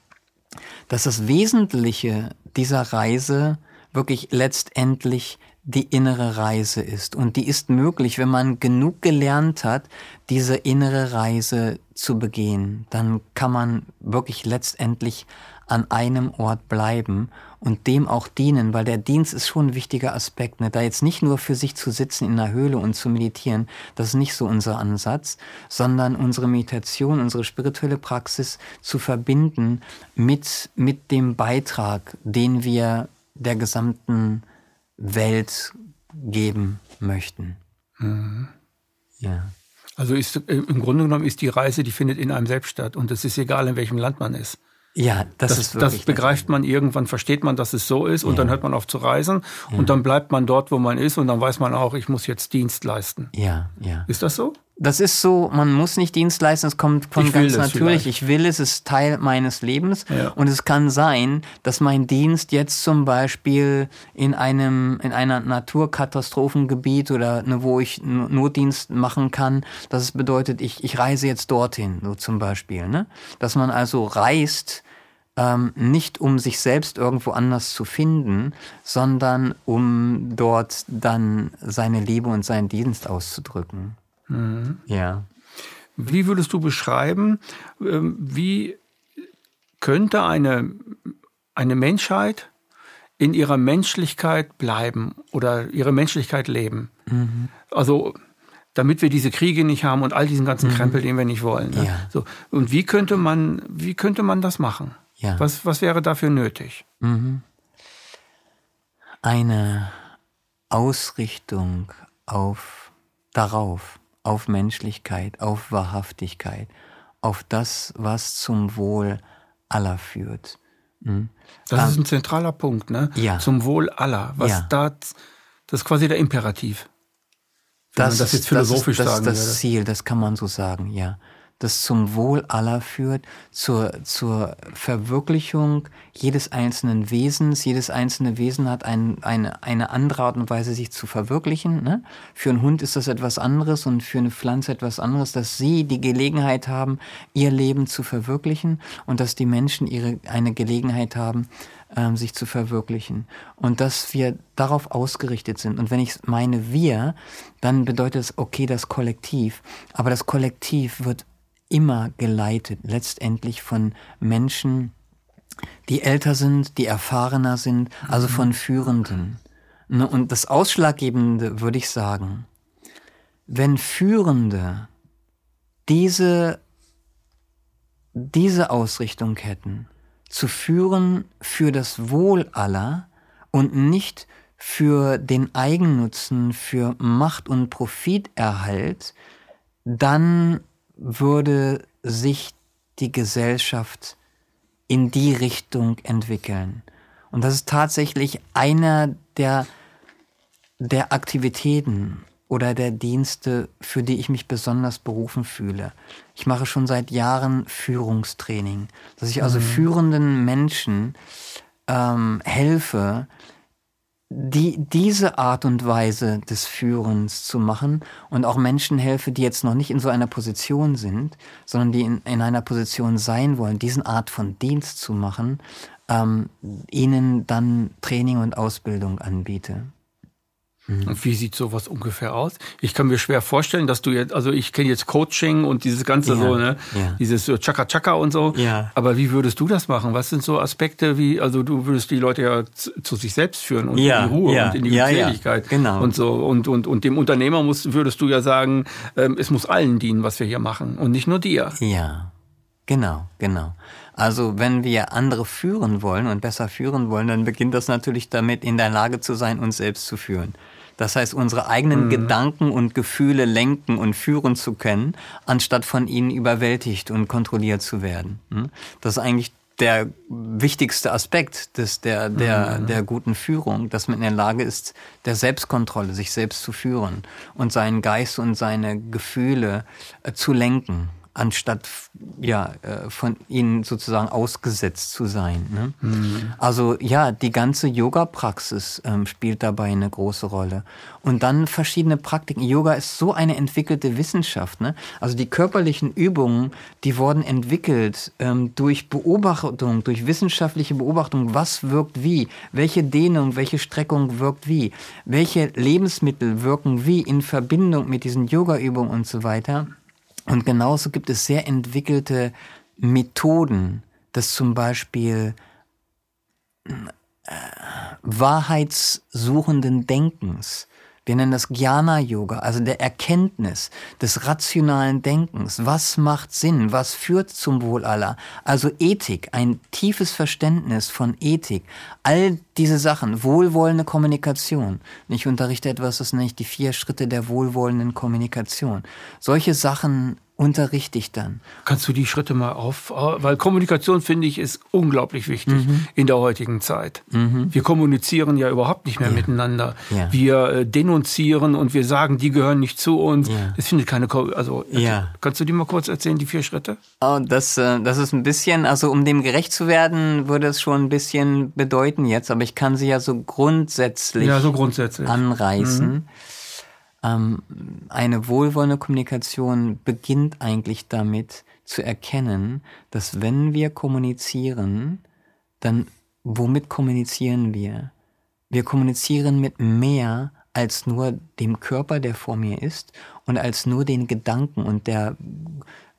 dass das Wesentliche dieser Reise wirklich letztendlich die innere Reise ist. Und die ist möglich, wenn man genug gelernt hat, diese innere Reise zu begehen. Dann kann man wirklich letztendlich an einem Ort bleiben und dem auch dienen, weil der Dienst ist schon ein wichtiger Aspekt. Ne? Da jetzt nicht nur für sich zu sitzen in der Höhle und zu meditieren, das ist nicht so unser Ansatz, sondern unsere Meditation, unsere spirituelle Praxis zu verbinden mit, mit dem Beitrag, den wir der gesamten Welt geben möchten. Mhm. Ja. Also ist, äh, im Grunde genommen ist die Reise, die findet in einem selbst statt. Und es ist egal, in welchem Land man ist. Ja, das, das ist wirklich. Das begreift man irgendwann, versteht man, dass es so ist und ja. dann hört man auf zu reisen ja. und dann bleibt man dort, wo man ist und dann weiß man auch, ich muss jetzt Dienst leisten. Ja, ja. Ist das so? Das ist so, man muss nicht Dienst leisten, es kommt von ganz natürlich. Ich will es, es ist Teil meines Lebens. Ja. Und es kann sein, dass mein Dienst jetzt zum Beispiel in einem, in einer Naturkatastrophengebiet oder ne, wo ich Notdienst machen kann, dass es bedeutet, ich, ich reise jetzt dorthin, so zum Beispiel. Ne? Dass man also reist, ähm, nicht um sich selbst irgendwo anders zu finden, sondern um dort dann seine Liebe und seinen Dienst auszudrücken. Mhm. Ja. Wie würdest du beschreiben, ähm, wie könnte eine, eine Menschheit in ihrer Menschlichkeit bleiben oder ihre Menschlichkeit leben? Mhm. Also damit wir diese Kriege nicht haben und all diesen ganzen mhm. Krempel, den wir nicht wollen. Ne? Ja. So. Und wie könnte man, wie könnte man das machen? Ja. Was, was wäre dafür nötig? Mhm. Eine Ausrichtung auf darauf, auf Menschlichkeit, auf Wahrhaftigkeit, auf das, was zum Wohl aller führt. Hm? Das um, ist ein zentraler Punkt, ne? Ja. Zum Wohl aller. Was ja. da, das ist quasi der Imperativ. Wenn das, man das jetzt philosophisch ist, das sagen Das ist das Ziel, das kann man so sagen, ja das zum Wohl aller führt, zur, zur Verwirklichung jedes einzelnen Wesens. Jedes einzelne Wesen hat ein, eine, eine andere Art und Weise, sich zu verwirklichen. Ne? Für einen Hund ist das etwas anderes und für eine Pflanze etwas anderes, dass sie die Gelegenheit haben, ihr Leben zu verwirklichen und dass die Menschen ihre, eine Gelegenheit haben, ähm, sich zu verwirklichen. Und dass wir darauf ausgerichtet sind. Und wenn ich meine wir, dann bedeutet es, okay, das Kollektiv. Aber das Kollektiv wird immer geleitet, letztendlich von Menschen, die älter sind, die erfahrener sind, also mhm. von Führenden. Ne, und das Ausschlaggebende würde ich sagen, wenn Führende diese, diese Ausrichtung hätten, zu führen für das Wohl aller und nicht für den Eigennutzen, für Macht und Profiterhalt, dann würde sich die Gesellschaft in die Richtung entwickeln. Und das ist tatsächlich einer der, der Aktivitäten oder der Dienste, für die ich mich besonders berufen fühle. Ich mache schon seit Jahren Führungstraining, dass ich also mhm. führenden Menschen ähm, helfe, die, diese Art und Weise des Führens zu machen und auch Menschen helfe, die jetzt noch nicht in so einer Position sind, sondern die in, in einer Position sein wollen, diesen Art von Dienst zu machen, ähm, ihnen dann Training und Ausbildung anbiete. Mhm. Und wie sieht sowas ungefähr aus? Ich kann mir schwer vorstellen, dass du jetzt, also ich kenne jetzt Coaching und dieses ganze ja, so, ne, ja. dieses so Chaka Chaka und so. Ja. Aber wie würdest du das machen? Was sind so Aspekte wie, also du würdest die Leute ja zu, zu sich selbst führen und ja, in die Ruhe und in die Glückseligkeit genau. und so und und und dem Unternehmer muss, würdest du ja sagen, ähm, es muss allen dienen, was wir hier machen und nicht nur dir. Ja, genau, genau. Also wenn wir andere führen wollen und besser führen wollen, dann beginnt das natürlich damit, in der Lage zu sein, uns selbst zu führen. Das heißt, unsere eigenen mhm. Gedanken und Gefühle lenken und führen zu können, anstatt von ihnen überwältigt und kontrolliert zu werden. Hm? Das ist eigentlich der wichtigste Aspekt des, der, der, mhm. der guten Führung, dass man in der Lage ist, der Selbstkontrolle, sich selbst zu führen und seinen Geist und seine Gefühle äh, zu lenken anstatt ja äh, von ihnen sozusagen ausgesetzt zu sein. Ne? Mhm. Also ja, die ganze Yoga-Praxis ähm, spielt dabei eine große Rolle. Und dann verschiedene Praktiken. Yoga ist so eine entwickelte Wissenschaft. Ne? Also die körperlichen Übungen, die wurden entwickelt ähm, durch Beobachtung, durch wissenschaftliche Beobachtung, was wirkt wie, welche Dehnung, welche Streckung wirkt wie, welche Lebensmittel wirken wie in Verbindung mit diesen Yoga-Übungen und so weiter. Und genauso gibt es sehr entwickelte Methoden des zum Beispiel äh, wahrheitssuchenden Denkens, wir nennen das Jnana-Yoga, also der Erkenntnis des rationalen Denkens. Was macht Sinn? Was führt zum Wohl aller? Also Ethik, ein tiefes Verständnis von Ethik. All diese Sachen, wohlwollende Kommunikation. Ich unterrichte etwas, das nenne ich die vier Schritte der wohlwollenden Kommunikation. Solche Sachen unterrichte ich dann. Kannst du die Schritte mal auf, weil Kommunikation finde ich ist unglaublich wichtig mhm. in der heutigen Zeit. Mhm. Wir kommunizieren ja überhaupt nicht mehr ja. miteinander. Ja. Wir äh, denunzieren und wir sagen, die gehören nicht zu uns. Ja. Das findet keine, also ja. kannst du die mal kurz erzählen, die vier Schritte? Oh, das, äh, das ist ein bisschen, also um dem gerecht zu werden, würde es schon ein bisschen bedeuten jetzt, aber ich kann sie ja so grundsätzlich, ja, so grundsätzlich. anreißen. Mhm. Ähm, eine wohlwollende Kommunikation beginnt eigentlich damit zu erkennen, dass wenn wir kommunizieren, dann womit kommunizieren wir? Wir kommunizieren mit mehr als nur dem Körper, der vor mir ist, und als nur den Gedanken und der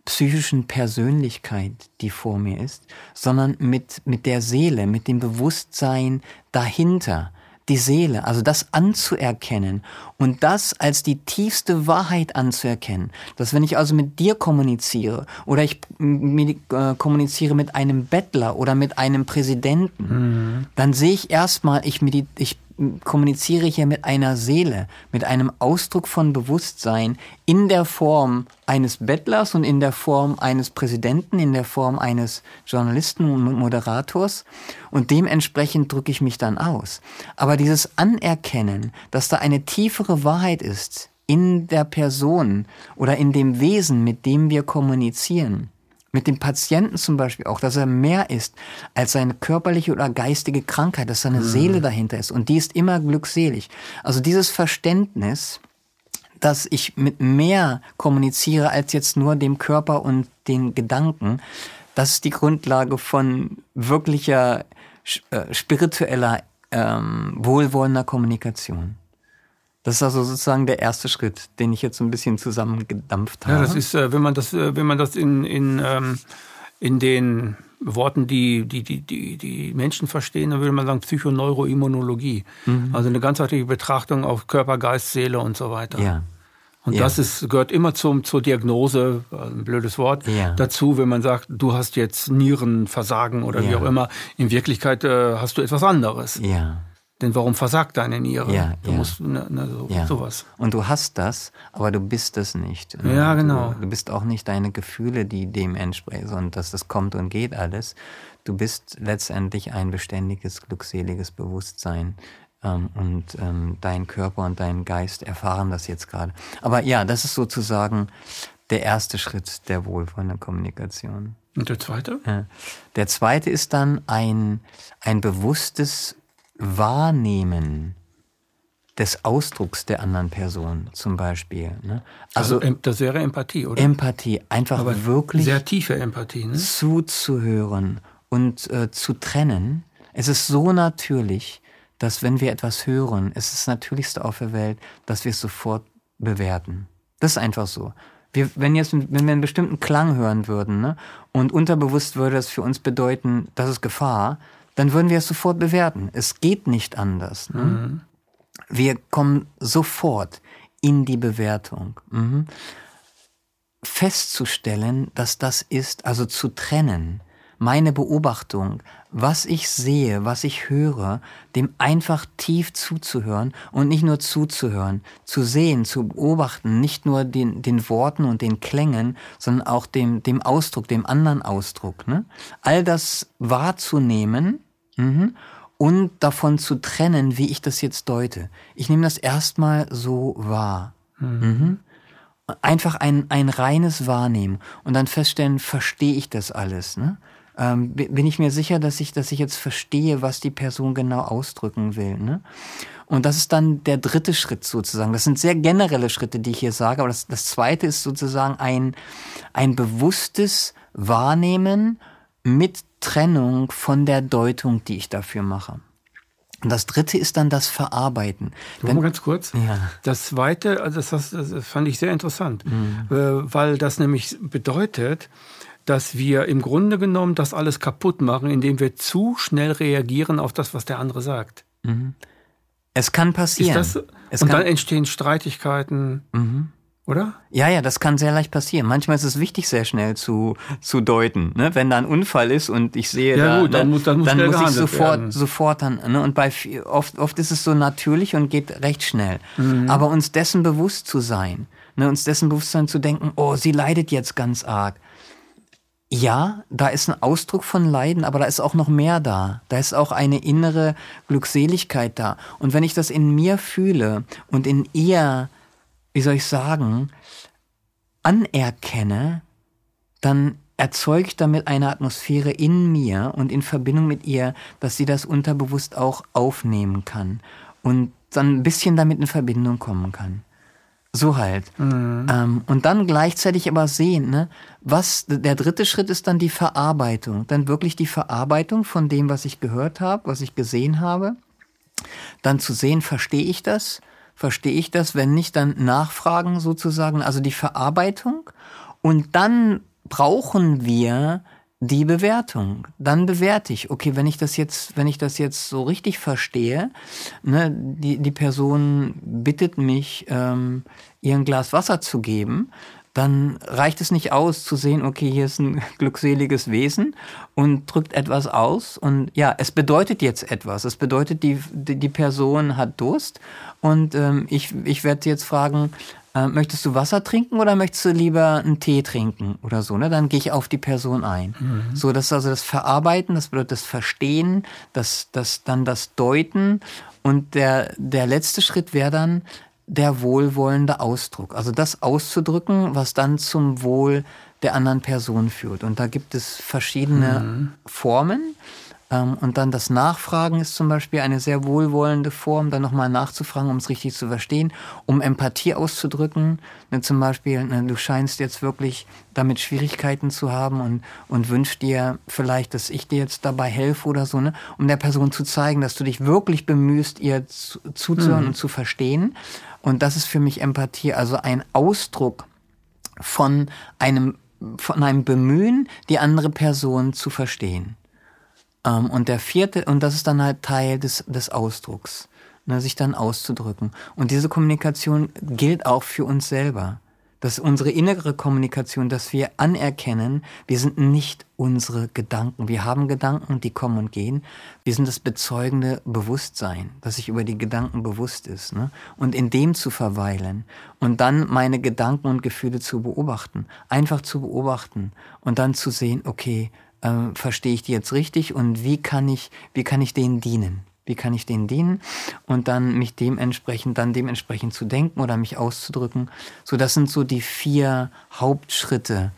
psychischen Persönlichkeit, die vor mir ist, sondern mit, mit der Seele, mit dem Bewusstsein dahinter die Seele, also das anzuerkennen und das als die tiefste Wahrheit anzuerkennen, dass wenn ich also mit dir kommuniziere oder ich äh, kommuniziere mit einem Bettler oder mit einem Präsidenten, mhm. dann sehe ich erstmal, ich, ich kommuniziere hier mit einer Seele, mit einem Ausdruck von Bewusstsein in der Form eines Bettlers und in der Form eines Präsidenten, in der Form eines Journalisten und Moderators. Und dementsprechend drücke ich mich dann aus. Aber dieses Anerkennen, dass da eine tiefere Wahrheit ist in der Person oder in dem Wesen, mit dem wir kommunizieren, mit dem Patienten zum Beispiel auch, dass er mehr ist als seine körperliche oder geistige Krankheit, dass seine mhm. Seele dahinter ist und die ist immer glückselig. Also dieses Verständnis, dass ich mit mehr kommuniziere als jetzt nur dem Körper und den Gedanken, das ist die Grundlage von wirklicher äh, spiritueller, ähm, wohlwollender Kommunikation. Das ist also sozusagen der erste Schritt, den ich jetzt ein bisschen zusammengedampft habe. Ja, das ist, äh, wenn man das, äh, wenn man das in, in, ähm, in den Worten, die, die, die, die, die Menschen verstehen, dann würde man sagen Psychoneuroimmunologie. Mhm. Also eine ganzheitliche Betrachtung auf Körper, Geist, Seele und so weiter. Ja. Und ja. das ist, gehört immer zum, zur Diagnose, ein blödes Wort, ja. dazu, wenn man sagt, du hast jetzt Nierenversagen oder ja. wie auch immer. In Wirklichkeit äh, hast du etwas anderes. Ja. Denn warum versagt deine Niere? Ja, du ja. musst ne, ne, so, ja. sowas. Und du hast das, aber du bist es nicht. Ja, genau. Du, bist auch nicht deine Gefühle, die dem entsprechen, und dass das kommt und geht alles. Du bist letztendlich ein beständiges, glückseliges Bewusstsein. Ähm, und ähm, dein Körper und dein Geist erfahren das jetzt gerade. Aber ja, das ist sozusagen der erste Schritt der wohlwollenden Kommunikation. Und der zweite? Der zweite ist dann ein, ein bewusstes Wahrnehmen des Ausdrucks der anderen Person zum Beispiel. Ne? Also, also, das wäre Empathie, oder? Empathie, einfach Aber wirklich sehr tiefe Empathie, ne? zuzuhören und äh, zu trennen. Es ist so natürlich, dass wenn wir etwas hören, es ist das Natürlichste auf der Welt, dass wir es sofort bewerten. Das ist einfach so. Wir, wenn, jetzt, wenn wir einen bestimmten Klang hören würden ne, und unterbewusst würde das für uns bedeuten, das ist Gefahr, dann würden wir es sofort bewerten. Es geht nicht anders. Ne? Mhm. Wir kommen sofort in die Bewertung. Mhm. Festzustellen, dass das ist, also zu trennen, meine Beobachtung, was ich sehe, was ich höre, dem einfach tief zuzuhören und nicht nur zuzuhören, zu sehen, zu beobachten, nicht nur den, den Worten und den Klängen, sondern auch dem, dem Ausdruck, dem anderen Ausdruck. Ne? All das wahrzunehmen Mhm. Und davon zu trennen, wie ich das jetzt deute. Ich nehme das erstmal so wahr. Mhm. Mhm. einfach ein, ein reines Wahrnehmen und dann feststellen, verstehe ich das alles? Ne? Ähm, bin ich mir sicher, dass ich, dass ich jetzt verstehe, was die Person genau ausdrücken will? Ne? Und das ist dann der dritte Schritt sozusagen. Das sind sehr generelle Schritte, die ich hier sage, aber das, das zweite ist sozusagen ein, ein bewusstes Wahrnehmen mit Trennung von der Deutung, die ich dafür mache. Und das dritte ist dann das Verarbeiten. Wenn, mal ganz kurz. Ja. Das zweite, also das, das, fand ich sehr interessant, mhm. Äh, weil das nämlich bedeutet, dass wir im Grunde genommen das alles kaputt machen, indem wir zu schnell reagieren auf das, was der andere sagt. Mhm. Es kann passieren. Das, es und kann, dann entstehen Streitigkeiten. Mhm oder? Ja, ja, das kann sehr leicht passieren. Manchmal ist es wichtig, sehr schnell zu, zu deuten. Ne? Wenn da ein Unfall ist und ich sehe ja, da, gut, dann, ne, muss, dann muss, dann muss ich sofort, werden. sofort dann. Ne? Und bei oft, oft ist es so natürlich und geht recht schnell. Mhm. Aber uns dessen bewusst zu sein, ne? uns dessen bewusst sein zu denken, oh, sie leidet jetzt ganz arg. Ja, da ist ein Ausdruck von Leiden, aber da ist auch noch mehr da. Da ist auch eine innere Glückseligkeit da. Und wenn ich das in mir fühle und in ihr wie soll ich sagen, anerkenne, dann erzeugt damit eine Atmosphäre in mir und in Verbindung mit ihr, dass sie das unterbewusst auch aufnehmen kann und dann ein bisschen damit in Verbindung kommen kann. So halt. Mhm. Ähm, und dann gleichzeitig aber sehen, ne, was, der dritte Schritt ist dann die Verarbeitung. Dann wirklich die Verarbeitung von dem, was ich gehört habe, was ich gesehen habe. Dann zu sehen, verstehe ich das? Verstehe ich das. Wenn nicht, dann nachfragen sozusagen, also die Verarbeitung. Und dann brauchen wir die Bewertung. Dann bewerte ich, okay, wenn ich das jetzt, wenn ich das jetzt so richtig verstehe, ne, die, die Person bittet mich, ähm, ihr ein Glas Wasser zu geben, dann reicht es nicht aus zu sehen, okay, hier ist ein [LAUGHS] glückseliges Wesen und drückt etwas aus. Und ja, es bedeutet jetzt etwas. Es bedeutet, die, die Person hat Durst. Und ähm, ich, ich werde jetzt fragen, äh, möchtest du Wasser trinken oder möchtest du lieber einen Tee trinken oder so? Ne? Dann gehe ich auf die Person ein. Mhm. So, das ist also das Verarbeiten, das bedeutet das Verstehen, das, das dann das Deuten. Und der, der letzte Schritt wäre dann, der wohlwollende Ausdruck. Also das auszudrücken, was dann zum Wohl der anderen Person führt. Und da gibt es verschiedene mhm. Formen. Ähm, und dann das Nachfragen ist zum Beispiel eine sehr wohlwollende Form, dann nochmal nachzufragen, um es richtig zu verstehen, um Empathie auszudrücken. Ne, zum Beispiel, ne, du scheinst jetzt wirklich damit Schwierigkeiten zu haben und, und wünschst dir vielleicht, dass ich dir jetzt dabei helfe oder so, ne, um der Person zu zeigen, dass du dich wirklich bemühst, ihr zu, zuzuhören mhm. und zu verstehen. Und das ist für mich Empathie, also ein Ausdruck von einem, von einem Bemühen, die andere Person zu verstehen. Ähm, und der vierte, und das ist dann halt Teil des, des Ausdrucks, ne, sich dann auszudrücken. Und diese Kommunikation gilt auch für uns selber dass unsere innere Kommunikation, dass wir anerkennen, wir sind nicht unsere Gedanken. Wir haben Gedanken, die kommen und gehen. Wir sind das bezeugende Bewusstsein, das sich über die Gedanken bewusst ist. Ne? Und in dem zu verweilen und dann meine Gedanken und Gefühle zu beobachten. Einfach zu beobachten und dann zu sehen, okay, äh, verstehe ich die jetzt richtig und wie kann ich, wie kann ich denen dienen? Wie kann ich denen dienen und dann mich dementsprechend, dann dementsprechend zu denken oder mich auszudrücken. So, das sind so die vier Hauptschritte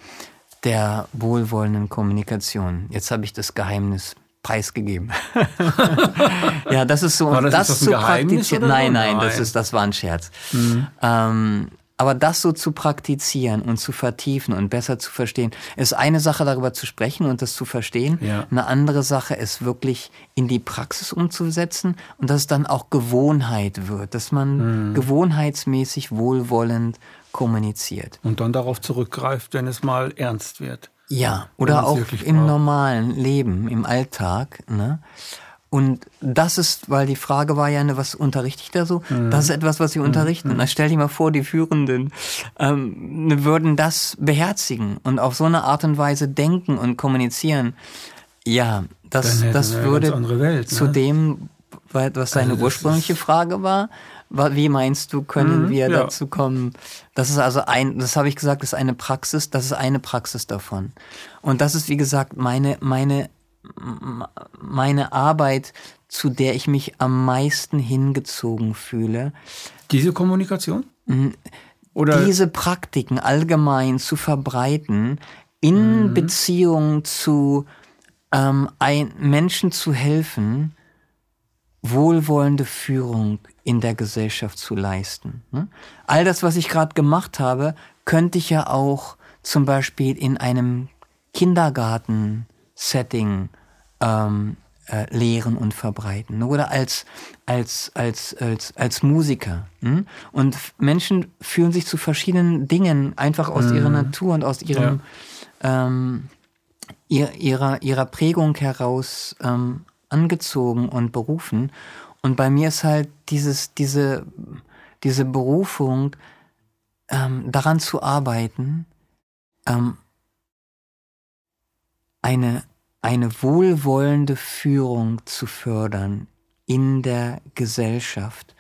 der wohlwollenden Kommunikation. Jetzt habe ich das Geheimnis preisgegeben. [LAUGHS] ja, das ist so. War das, das, das zu praktizieren. Nein, nein, nein, das ist, das war ein Scherz. Mhm. Ähm, aber das so zu praktizieren und zu vertiefen und besser zu verstehen, ist eine Sache, darüber zu sprechen und das zu verstehen. Ja. Eine andere Sache ist wirklich in die Praxis umzusetzen und dass es dann auch Gewohnheit wird, dass man mhm. gewohnheitsmäßig wohlwollend kommuniziert. Und dann darauf zurückgreift, wenn es mal ernst wird. Ja, oder auch im braucht. normalen Leben, im Alltag. Ne? Und das ist, weil die Frage war ja, ne, was unterrichte ich da so? Mhm. Das ist etwas, was sie unterrichten. Mhm. Na, stell dir mal vor, die Führenden ähm, ne, würden das beherzigen und auf so eine Art und Weise denken und kommunizieren. Ja, das, das würde Welt, ne? zu dem, was deine also ursprüngliche Frage war, wie meinst du, können mhm, wir ja. dazu kommen? Das ist also ein, das habe ich gesagt, das ist eine Praxis, das ist eine Praxis davon. Und das ist, wie gesagt, meine, meine meine Arbeit, zu der ich mich am meisten hingezogen fühle. Diese Kommunikation? Oder diese Praktiken allgemein zu verbreiten in mhm. Beziehung zu ähm, ein, Menschen zu helfen, wohlwollende Führung in der Gesellschaft zu leisten. Ne? All das, was ich gerade gemacht habe, könnte ich ja auch zum Beispiel in einem Kindergarten-Setting ähm, äh, lehren und verbreiten oder als als als als als Musiker hm? und Menschen fühlen sich zu verschiedenen Dingen einfach aus mhm. ihrer Natur und aus ihrem ja. ähm, ihr, ihrer ihrer Prägung heraus ähm, angezogen und berufen und bei mir ist halt dieses diese diese Berufung ähm, daran zu arbeiten ähm, eine eine wohlwollende Führung zu fördern in der Gesellschaft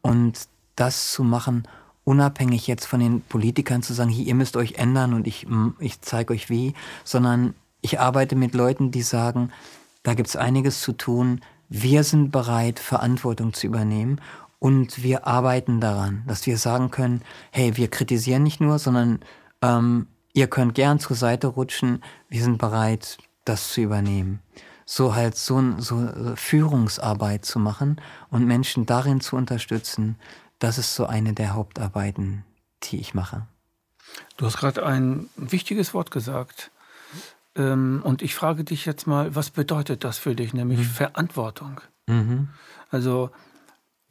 und das zu machen, unabhängig jetzt von den Politikern zu sagen, hier, ihr müsst euch ändern und ich, ich zeige euch wie, sondern ich arbeite mit Leuten, die sagen, da gibt's einiges zu tun, wir sind bereit, Verantwortung zu übernehmen und wir arbeiten daran, dass wir sagen können, hey, wir kritisieren nicht nur, sondern ähm, ihr könnt gern zur Seite rutschen, wir sind bereit, das zu übernehmen. So halt so, so äh, Führungsarbeit zu machen und Menschen darin zu unterstützen, das ist so eine der Hauptarbeiten, die ich mache. Du hast gerade ein wichtiges Wort gesagt. Ähm, und ich frage dich jetzt mal, was bedeutet das für dich, nämlich mhm. Verantwortung? Mhm. Also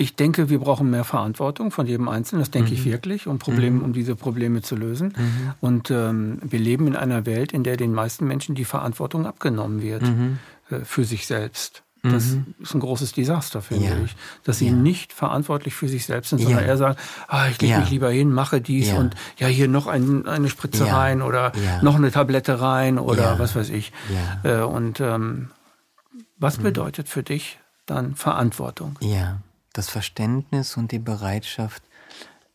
ich denke, wir brauchen mehr Verantwortung von jedem Einzelnen, das denke mhm. ich wirklich, um Probleme, mhm. um diese Probleme zu lösen. Mhm. Und ähm, wir leben in einer Welt, in der den meisten Menschen die Verantwortung abgenommen wird mhm. äh, für sich selbst. Das mhm. ist ein großes Desaster, finde ja. ich. Dass sie ja. nicht verantwortlich für sich selbst sind, sondern ja. eher sagen, ah, ich lege mich lieber hin, mache dies und ja, hier noch ein, eine Spritze rein oder noch eine Tablette rein oder was weiß ich. Äh, und ähm, was mhm. bedeutet für dich dann Verantwortung? Ja das Verständnis und die Bereitschaft,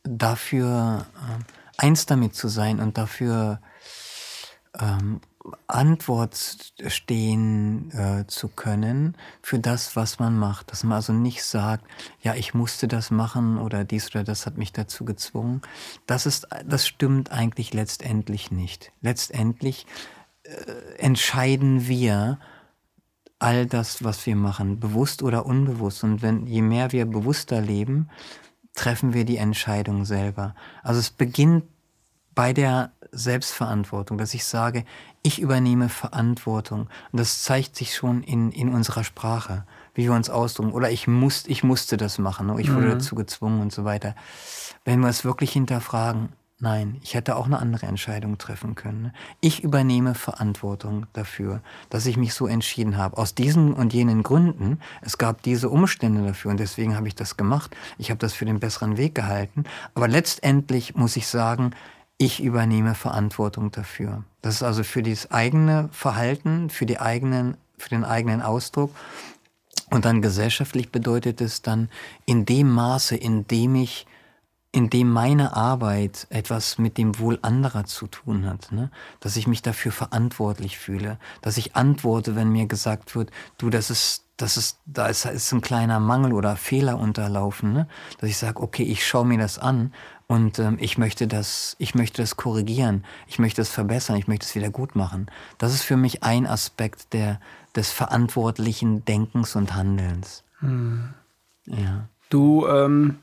dafür äh, eins damit zu sein und dafür ähm, Antwort stehen äh, zu können für das, was man macht. Dass man also nicht sagt, ja, ich musste das machen oder dies oder das hat mich dazu gezwungen. Das ist, das stimmt eigentlich letztendlich nicht. Letztendlich äh, entscheiden wir, all das, was wir machen, bewusst oder unbewusst. Und wenn, je mehr wir bewusster leben, treffen wir die Entscheidung selber. Also es beginnt bei der Selbstverantwortung, dass ich sage, ich übernehme Verantwortung. Und das zeigt sich schon in, in unserer Sprache, wie wir uns ausdrücken. Oder ich, muss, ich musste das machen, ich wurde mhm. dazu gezwungen und so weiter. Wenn wir es wirklich hinterfragen, Nein, ich hätte auch eine andere Entscheidung treffen können. Ne? Ich übernehme Verantwortung dafür, dass ich mich so entschieden habe. Aus diesen und jenen Gründen. Es gab diese Umstände dafür und deswegen habe ich das gemacht. Ich habe das für den besseren Weg gehalten. Aber letztendlich muss ich sagen, ich übernehme Verantwortung dafür. Das ist also für das eigene Verhalten, für die eigenen, für den eigenen Ausdruck. Und dann gesellschaftlich bedeutet es dann in dem Maße, in dem ich in dem meine Arbeit etwas mit dem Wohl anderer zu tun hat, ne? dass ich mich dafür verantwortlich fühle, dass ich antworte, wenn mir gesagt wird, du, das ist, das ist, da ist, ist ein kleiner Mangel oder Fehler unterlaufen, ne? dass ich sage, okay, ich schaue mir das an und ähm, ich möchte das, ich möchte das korrigieren, ich möchte es verbessern, ich möchte es wieder gut machen. Das ist für mich ein Aspekt der des verantwortlichen Denkens und Handelns. Hm. Ja. Du ähm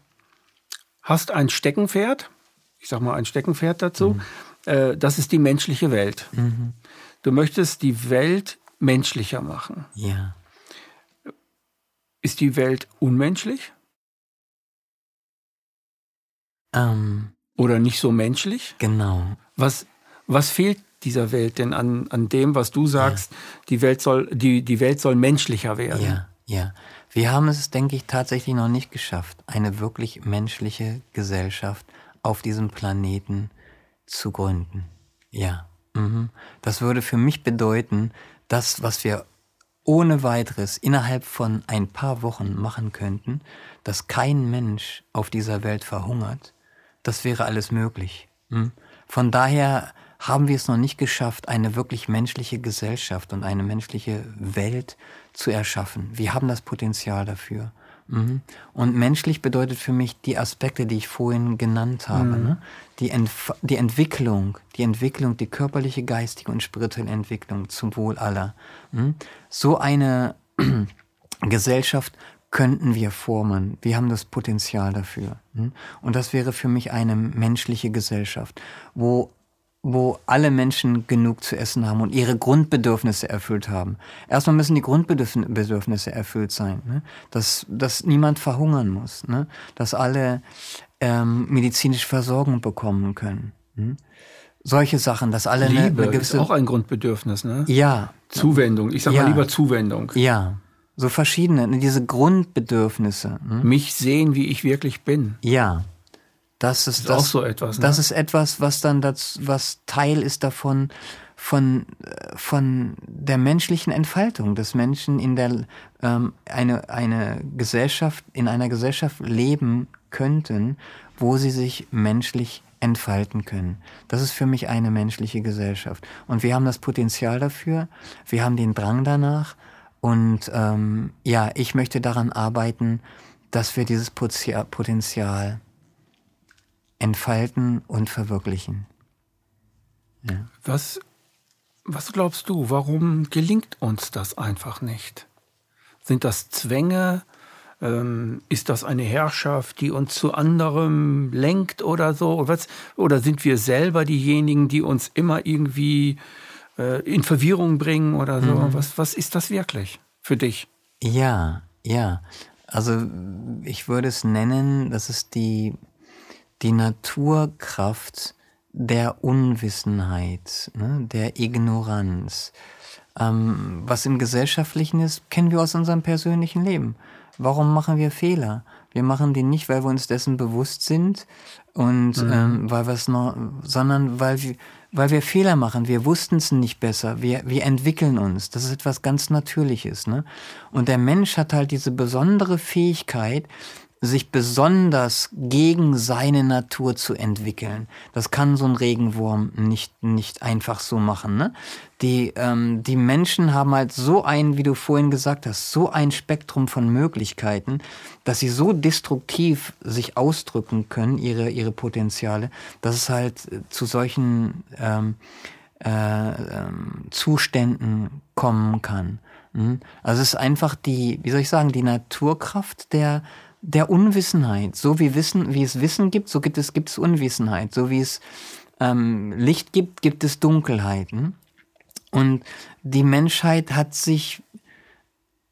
hast ein Steckenpferd, ich sag mal ein Steckenpferd dazu, mhm. äh, das ist die menschliche Welt. Mhm. Du möchtest die Welt menschlicher machen. Ja. Ist die Welt unmenschlich? Ähm, Oder nicht so menschlich? Genau. Was, was fehlt dieser Welt denn an, an dem, was du sagst, ja. die, Welt soll, die, die Welt soll menschlicher werden? Ja, ja. Wir haben es, denke ich, tatsächlich noch nicht geschafft, eine wirklich menschliche Gesellschaft auf diesem Planeten zu gründen. Ja. Mhm. Das würde für mich bedeuten, das, was wir ohne weiteres innerhalb von ein paar Wochen machen könnten, dass kein Mensch auf dieser Welt verhungert, das wäre alles möglich. Mhm. Von daher haben wir es noch nicht geschafft, eine wirklich menschliche Gesellschaft und eine menschliche Welt zu erschaffen. Wir haben das Potenzial dafür. Mhm. Und menschlich bedeutet für mich die Aspekte, die ich vorhin genannt habe. Mhm. Ne? Die, Entf die Entwicklung, die Entwicklung, die körperliche, geistige und spirituelle Entwicklung zum Wohl aller. Mhm. So eine [CLEARS THROAT] Gesellschaft könnten wir formen. Wir haben das Potenzial dafür. Mhm. Und das wäre für mich eine menschliche Gesellschaft, wo wo alle Menschen genug zu essen haben und ihre Grundbedürfnisse erfüllt haben. Erstmal müssen die Grundbedürfnisse erfüllt sein, ne? dass, dass niemand verhungern muss, ne? dass alle ähm, medizinische Versorgung bekommen können. Ne? Solche Sachen, dass alle Liebe eine, eine gewisse, ist auch ein Grundbedürfnis, ne? Ja. Zuwendung. Ich sag ja. mal lieber Zuwendung. Ja. So verschiedene, diese Grundbedürfnisse. Ne? Mich sehen, wie ich wirklich bin. Ja. Das ist, ist das, auch so etwas. Ne? Das ist etwas, was dann das, was Teil ist davon, von, von der menschlichen Entfaltung, dass Menschen in der, ähm, eine, eine Gesellschaft, in einer Gesellschaft leben könnten, wo sie sich menschlich entfalten können. Das ist für mich eine menschliche Gesellschaft. Und wir haben das Potenzial dafür, wir haben den Drang danach. Und ähm, ja, ich möchte daran arbeiten, dass wir dieses Potenzial entfalten und verwirklichen. Ja. Was, was glaubst du, warum gelingt uns das einfach nicht? Sind das Zwänge? Ähm, ist das eine Herrschaft, die uns zu anderem lenkt oder so? Oder, was? oder sind wir selber diejenigen, die uns immer irgendwie äh, in Verwirrung bringen oder so? Mhm. Was, was ist das wirklich für dich? Ja, ja. Also ich würde es nennen, das ist die die Naturkraft der Unwissenheit, ne, der Ignoranz. Ähm, was im Gesellschaftlichen ist, kennen wir aus unserem persönlichen Leben. Warum machen wir Fehler? Wir machen die nicht, weil wir uns dessen bewusst sind und mhm. ähm, weil wir es noch, sondern weil wir, weil wir Fehler machen. Wir wussten es nicht besser. Wir, wir entwickeln uns. Das ist etwas ganz Natürliches. Ne? Und der Mensch hat halt diese besondere Fähigkeit, sich besonders gegen seine Natur zu entwickeln. Das kann so ein Regenwurm nicht, nicht einfach so machen. Ne? Die, ähm, die Menschen haben halt so ein, wie du vorhin gesagt hast, so ein Spektrum von Möglichkeiten, dass sie so destruktiv sich ausdrücken können, ihre, ihre Potenziale, dass es halt zu solchen ähm, äh, ähm, Zuständen kommen kann. Hm? Also es ist einfach die, wie soll ich sagen, die Naturkraft der, der Unwissenheit. So wie Wissen, wie es Wissen gibt, so gibt es, gibt es Unwissenheit. So wie es ähm, Licht gibt, gibt es Dunkelheiten. Und die Menschheit hat sich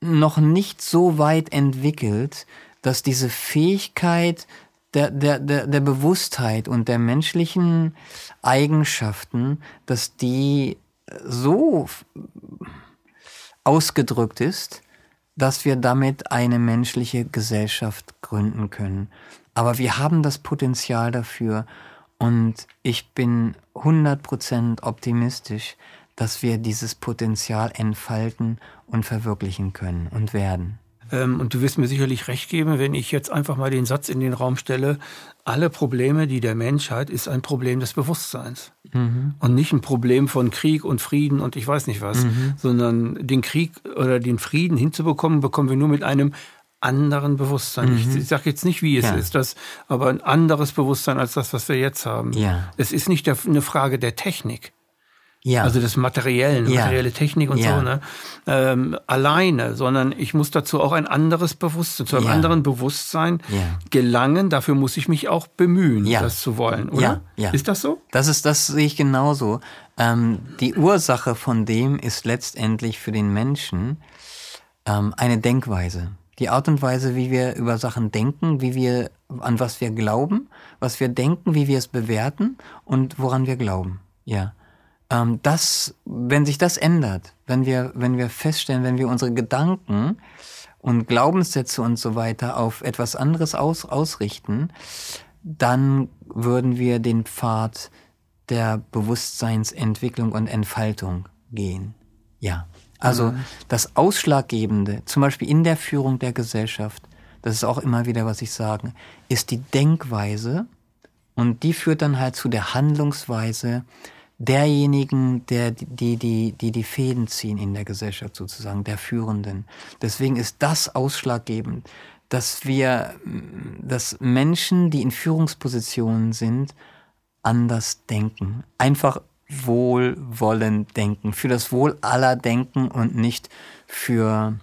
noch nicht so weit entwickelt, dass diese Fähigkeit der, der, der, der Bewusstheit und der menschlichen Eigenschaften, dass die so ausgedrückt ist, dass wir damit eine menschliche Gesellschaft gründen können. Aber wir haben das Potenzial dafür und ich bin 100% optimistisch, dass wir dieses Potenzial entfalten und verwirklichen können und werden. Ähm, und du wirst mir sicherlich recht geben, wenn ich jetzt einfach mal den Satz in den Raum stelle, alle Probleme, die der Mensch hat, ist ein Problem des Bewusstseins. Mhm. Und nicht ein Problem von Krieg und Frieden und ich weiß nicht was, mhm. sondern den Krieg oder den Frieden hinzubekommen, bekommen wir nur mit einem anderen Bewusstsein. Mhm. Ich sage jetzt nicht, wie es ja. ist, das, aber ein anderes Bewusstsein als das, was wir jetzt haben. Ja. Es ist nicht eine Frage der Technik. Ja. Also des Materiellen, ja. materielle Technik und ja. so, ne? Ähm, alleine, sondern ich muss dazu auch ein anderes Bewusstsein, zu einem ja. anderen Bewusstsein gelangen. Dafür muss ich mich auch bemühen, das zu wollen, oder? Ja. Ist das so? Das ist, das sehe ich genauso. Ähm, die Ursache von dem ist letztendlich für den Menschen ähm, eine Denkweise. Die Art und Weise, wie wir über Sachen denken, wie wir, an was wir glauben, was wir denken, wie wir es bewerten und woran wir glauben. Ja ähm, das, wenn sich das ändert, wenn wir, wenn wir feststellen, wenn wir unsere Gedanken und Glaubenssätze und so weiter auf etwas anderes aus, ausrichten, dann würden wir den Pfad der Bewusstseinsentwicklung und Entfaltung gehen. Ja. Also mhm. das Ausschlaggebende, zum Beispiel in der Führung der Gesellschaft, das ist auch immer wieder, was ich sage, ist die Denkweise und die führt dann halt zu der Handlungsweise, derjenigen, der, die, die, die die Fäden ziehen in der Gesellschaft sozusagen, der Führenden. Deswegen ist das ausschlaggebend. dass wir, dass Menschen, die in Führungspositionen sind, anders denken. Einfach wohlwollend denken, für das Wohl aller denken und nicht für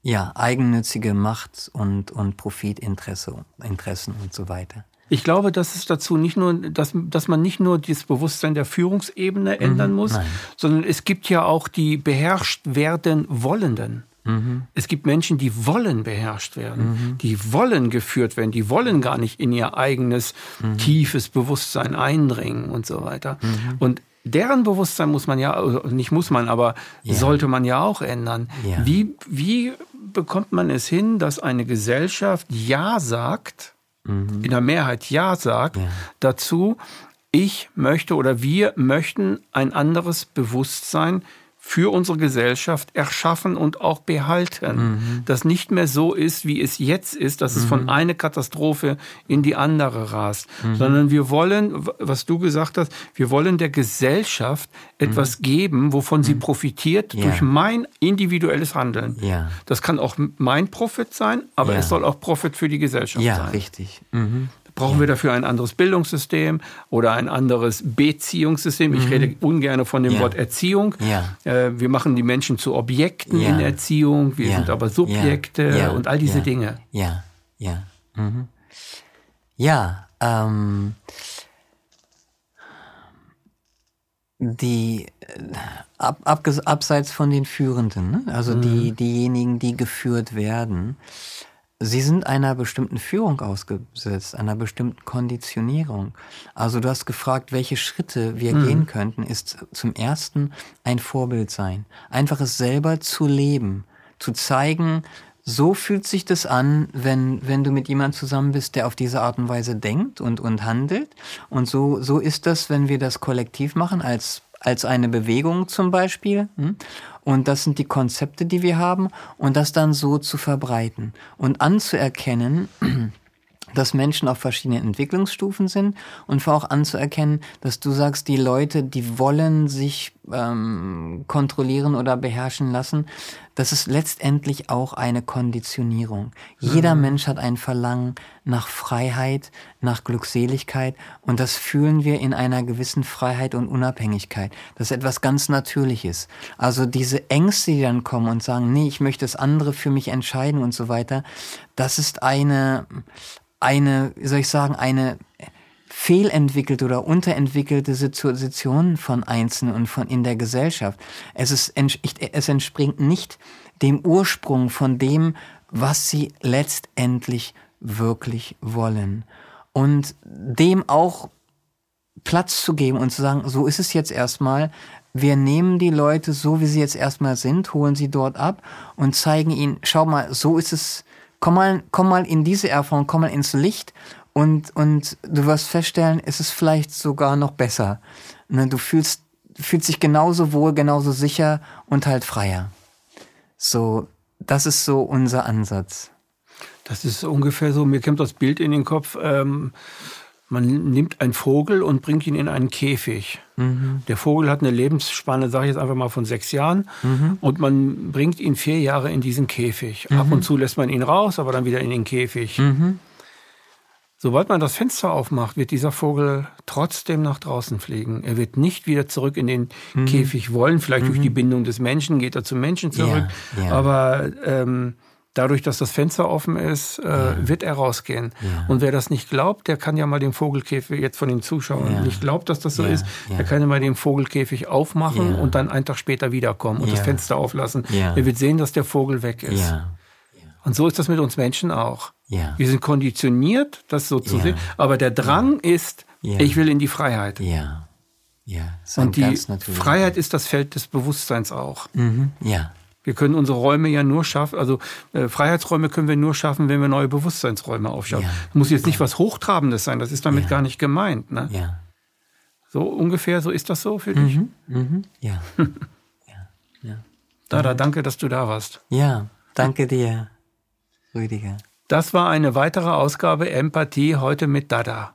ja, eigennützige Macht und, und Profitinteresse, Interessen und so weiter. Ich glaube, dass es dazu nicht nur, dass, dass man nicht nur das Bewusstsein der Führungsebene ändern mhm, muss, nein. sondern es gibt ja auch die beherrscht werden Wollenden. Mhm. Es gibt Menschen, die wollen beherrscht werden, mhm. die wollen geführt werden, die wollen gar nicht in ihr eigenes mhm. tiefes Bewusstsein eindringen und so weiter. Mhm. Und deren Bewusstsein muss man ja, also nicht muss man, aber ja. sollte man ja auch ändern. Ja. Wie, wie bekommt man es hin, dass eine Gesellschaft Ja sagt, mhm. in der Mehrheit Ja sagt, ja. dazu, ich möchte oder wir möchten ein anderes Bewusstsein für unsere Gesellschaft erschaffen und auch behalten. Mhm. Das nicht mehr so ist, wie es jetzt ist, dass es von mhm. einer Katastrophe in die andere rast, mhm. sondern wir wollen, was du gesagt hast, wir wollen der Gesellschaft etwas mhm. geben, wovon sie mhm. profitiert ja. durch mein individuelles Handeln. Ja. Das kann auch mein Profit sein, aber ja. es soll auch Profit für die Gesellschaft sein. Ja, richtig. Brauchen ja. wir dafür ein anderes Bildungssystem oder ein anderes Beziehungssystem? Ich mhm. rede ungern von dem ja. Wort Erziehung. Ja. Äh, wir machen die Menschen zu Objekten in Erziehung, wir sind aber Subjekte und all diese Dinge. Ja, ja. Mhm. Ja, ähm, die ab, ab, abseits von den Führenden, ne? also mhm. die, diejenigen, die geführt werden, Sie sind einer bestimmten Führung ausgesetzt, einer bestimmten Konditionierung. Also du hast gefragt, welche Schritte wir mhm. gehen könnten, ist zum ersten ein Vorbild sein. Einfach es selber zu leben, zu zeigen, so fühlt sich das an, wenn, wenn du mit jemandem zusammen bist, der auf diese Art und Weise denkt und, und handelt. Und so, so ist das, wenn wir das kollektiv machen, als, als eine Bewegung zum Beispiel. Hm? Und das sind die Konzepte, die wir haben und das dann so zu verbreiten und anzuerkennen, [CLEARS THROAT] dass Menschen auf verschiedenen Entwicklungsstufen sind und auch anzuerkennen, dass du sagst, die Leute, die wollen sich ähm, kontrollieren oder beherrschen lassen, das ist letztendlich auch eine Konditionierung. Jeder mhm. Mensch hat ein Verlangen nach Freiheit, nach Glückseligkeit und das fühlen wir in einer gewissen Freiheit und Unabhängigkeit. Das ist etwas ganz Natürliches. Also diese Ängste, die dann kommen und sagen, nee, ich möchte das andere für mich entscheiden und so weiter, das ist eine, eine, wie soll ich sagen, eine fehlentwickelte oder unterentwickelte Situation von Einzelnen und von in der Gesellschaft. Es, ist, es entspringt nicht dem Ursprung von dem, was sie letztendlich wirklich wollen. Und dem auch Platz zu geben und zu sagen, so ist es jetzt erstmal. Wir nehmen die Leute so, wie sie jetzt erstmal sind, holen sie dort ab und zeigen ihnen, schau mal, so ist es komm mal, komm mal in diese Erfahrung, komm mal ins Licht und, und du wirst feststellen, es ist vielleicht sogar noch besser. Ne, du fühlst, fühlst dich genauso wohl, genauso sicher und halt freier. So, das ist so unser Ansatz. Das ist ungefähr so, mir kommt das Bild in den Kopf, ähm, man nimmt einen Vogel und bringt ihn in einen Käfig. Mhm. Der Vogel hat eine Lebensspanne, sage ich jetzt einfach mal, von sechs Jahren. Mhm. Und man bringt ihn vier Jahre in diesen Käfig. Mhm. Ab und zu lässt man ihn raus, aber dann wieder in den Käfig. Mhm. Sobald man das Fenster aufmacht, wird dieser Vogel trotzdem nach draußen fliegen. Er wird nicht wieder zurück in den mhm. Käfig wollen. Vielleicht durch die mhm. Bindung des Menschen geht er zum Menschen zurück. Ja, ja. Aber ähm, dadurch, dass das Fenster offen ist, äh, ja. wird er rausgehen. Ja. Und wer das nicht glaubt, der kann ja mal den Vogelkäfig jetzt von den Zuschauern ja. nicht glaubt, dass das so ist, der kann ja mal den Vogelkäfig aufmachen und dann einen Tag später wiederkommen und das Fenster auflassen. Er wird sehen, dass der Vogel weg ist. Und so ist das mit uns Menschen auch. Wir sind konditioniert, das so zu sehen, aber der Drang ist, ich will in die Freiheit. Ja. Ja, und die Freiheit ist das Feld des Bewusstseins auch. Mhm. Ja. Wir können unsere Räume ja nur schaffen, also äh, Freiheitsräume können wir nur schaffen, wenn wir neue Bewusstseinsräume aufschaffen. Ja. Muss jetzt nicht was Hochtrabendes sein, das ist damit ja. gar nicht gemeint. Ne? Ja. So ungefähr, so ist das so für dich? Mhm. Mhm. Ja. [LAUGHS] ja. ja. Dada, danke, dass du da warst. Ja, danke dir, Rüdiger. Das war eine weitere Ausgabe Empathie heute mit Dada.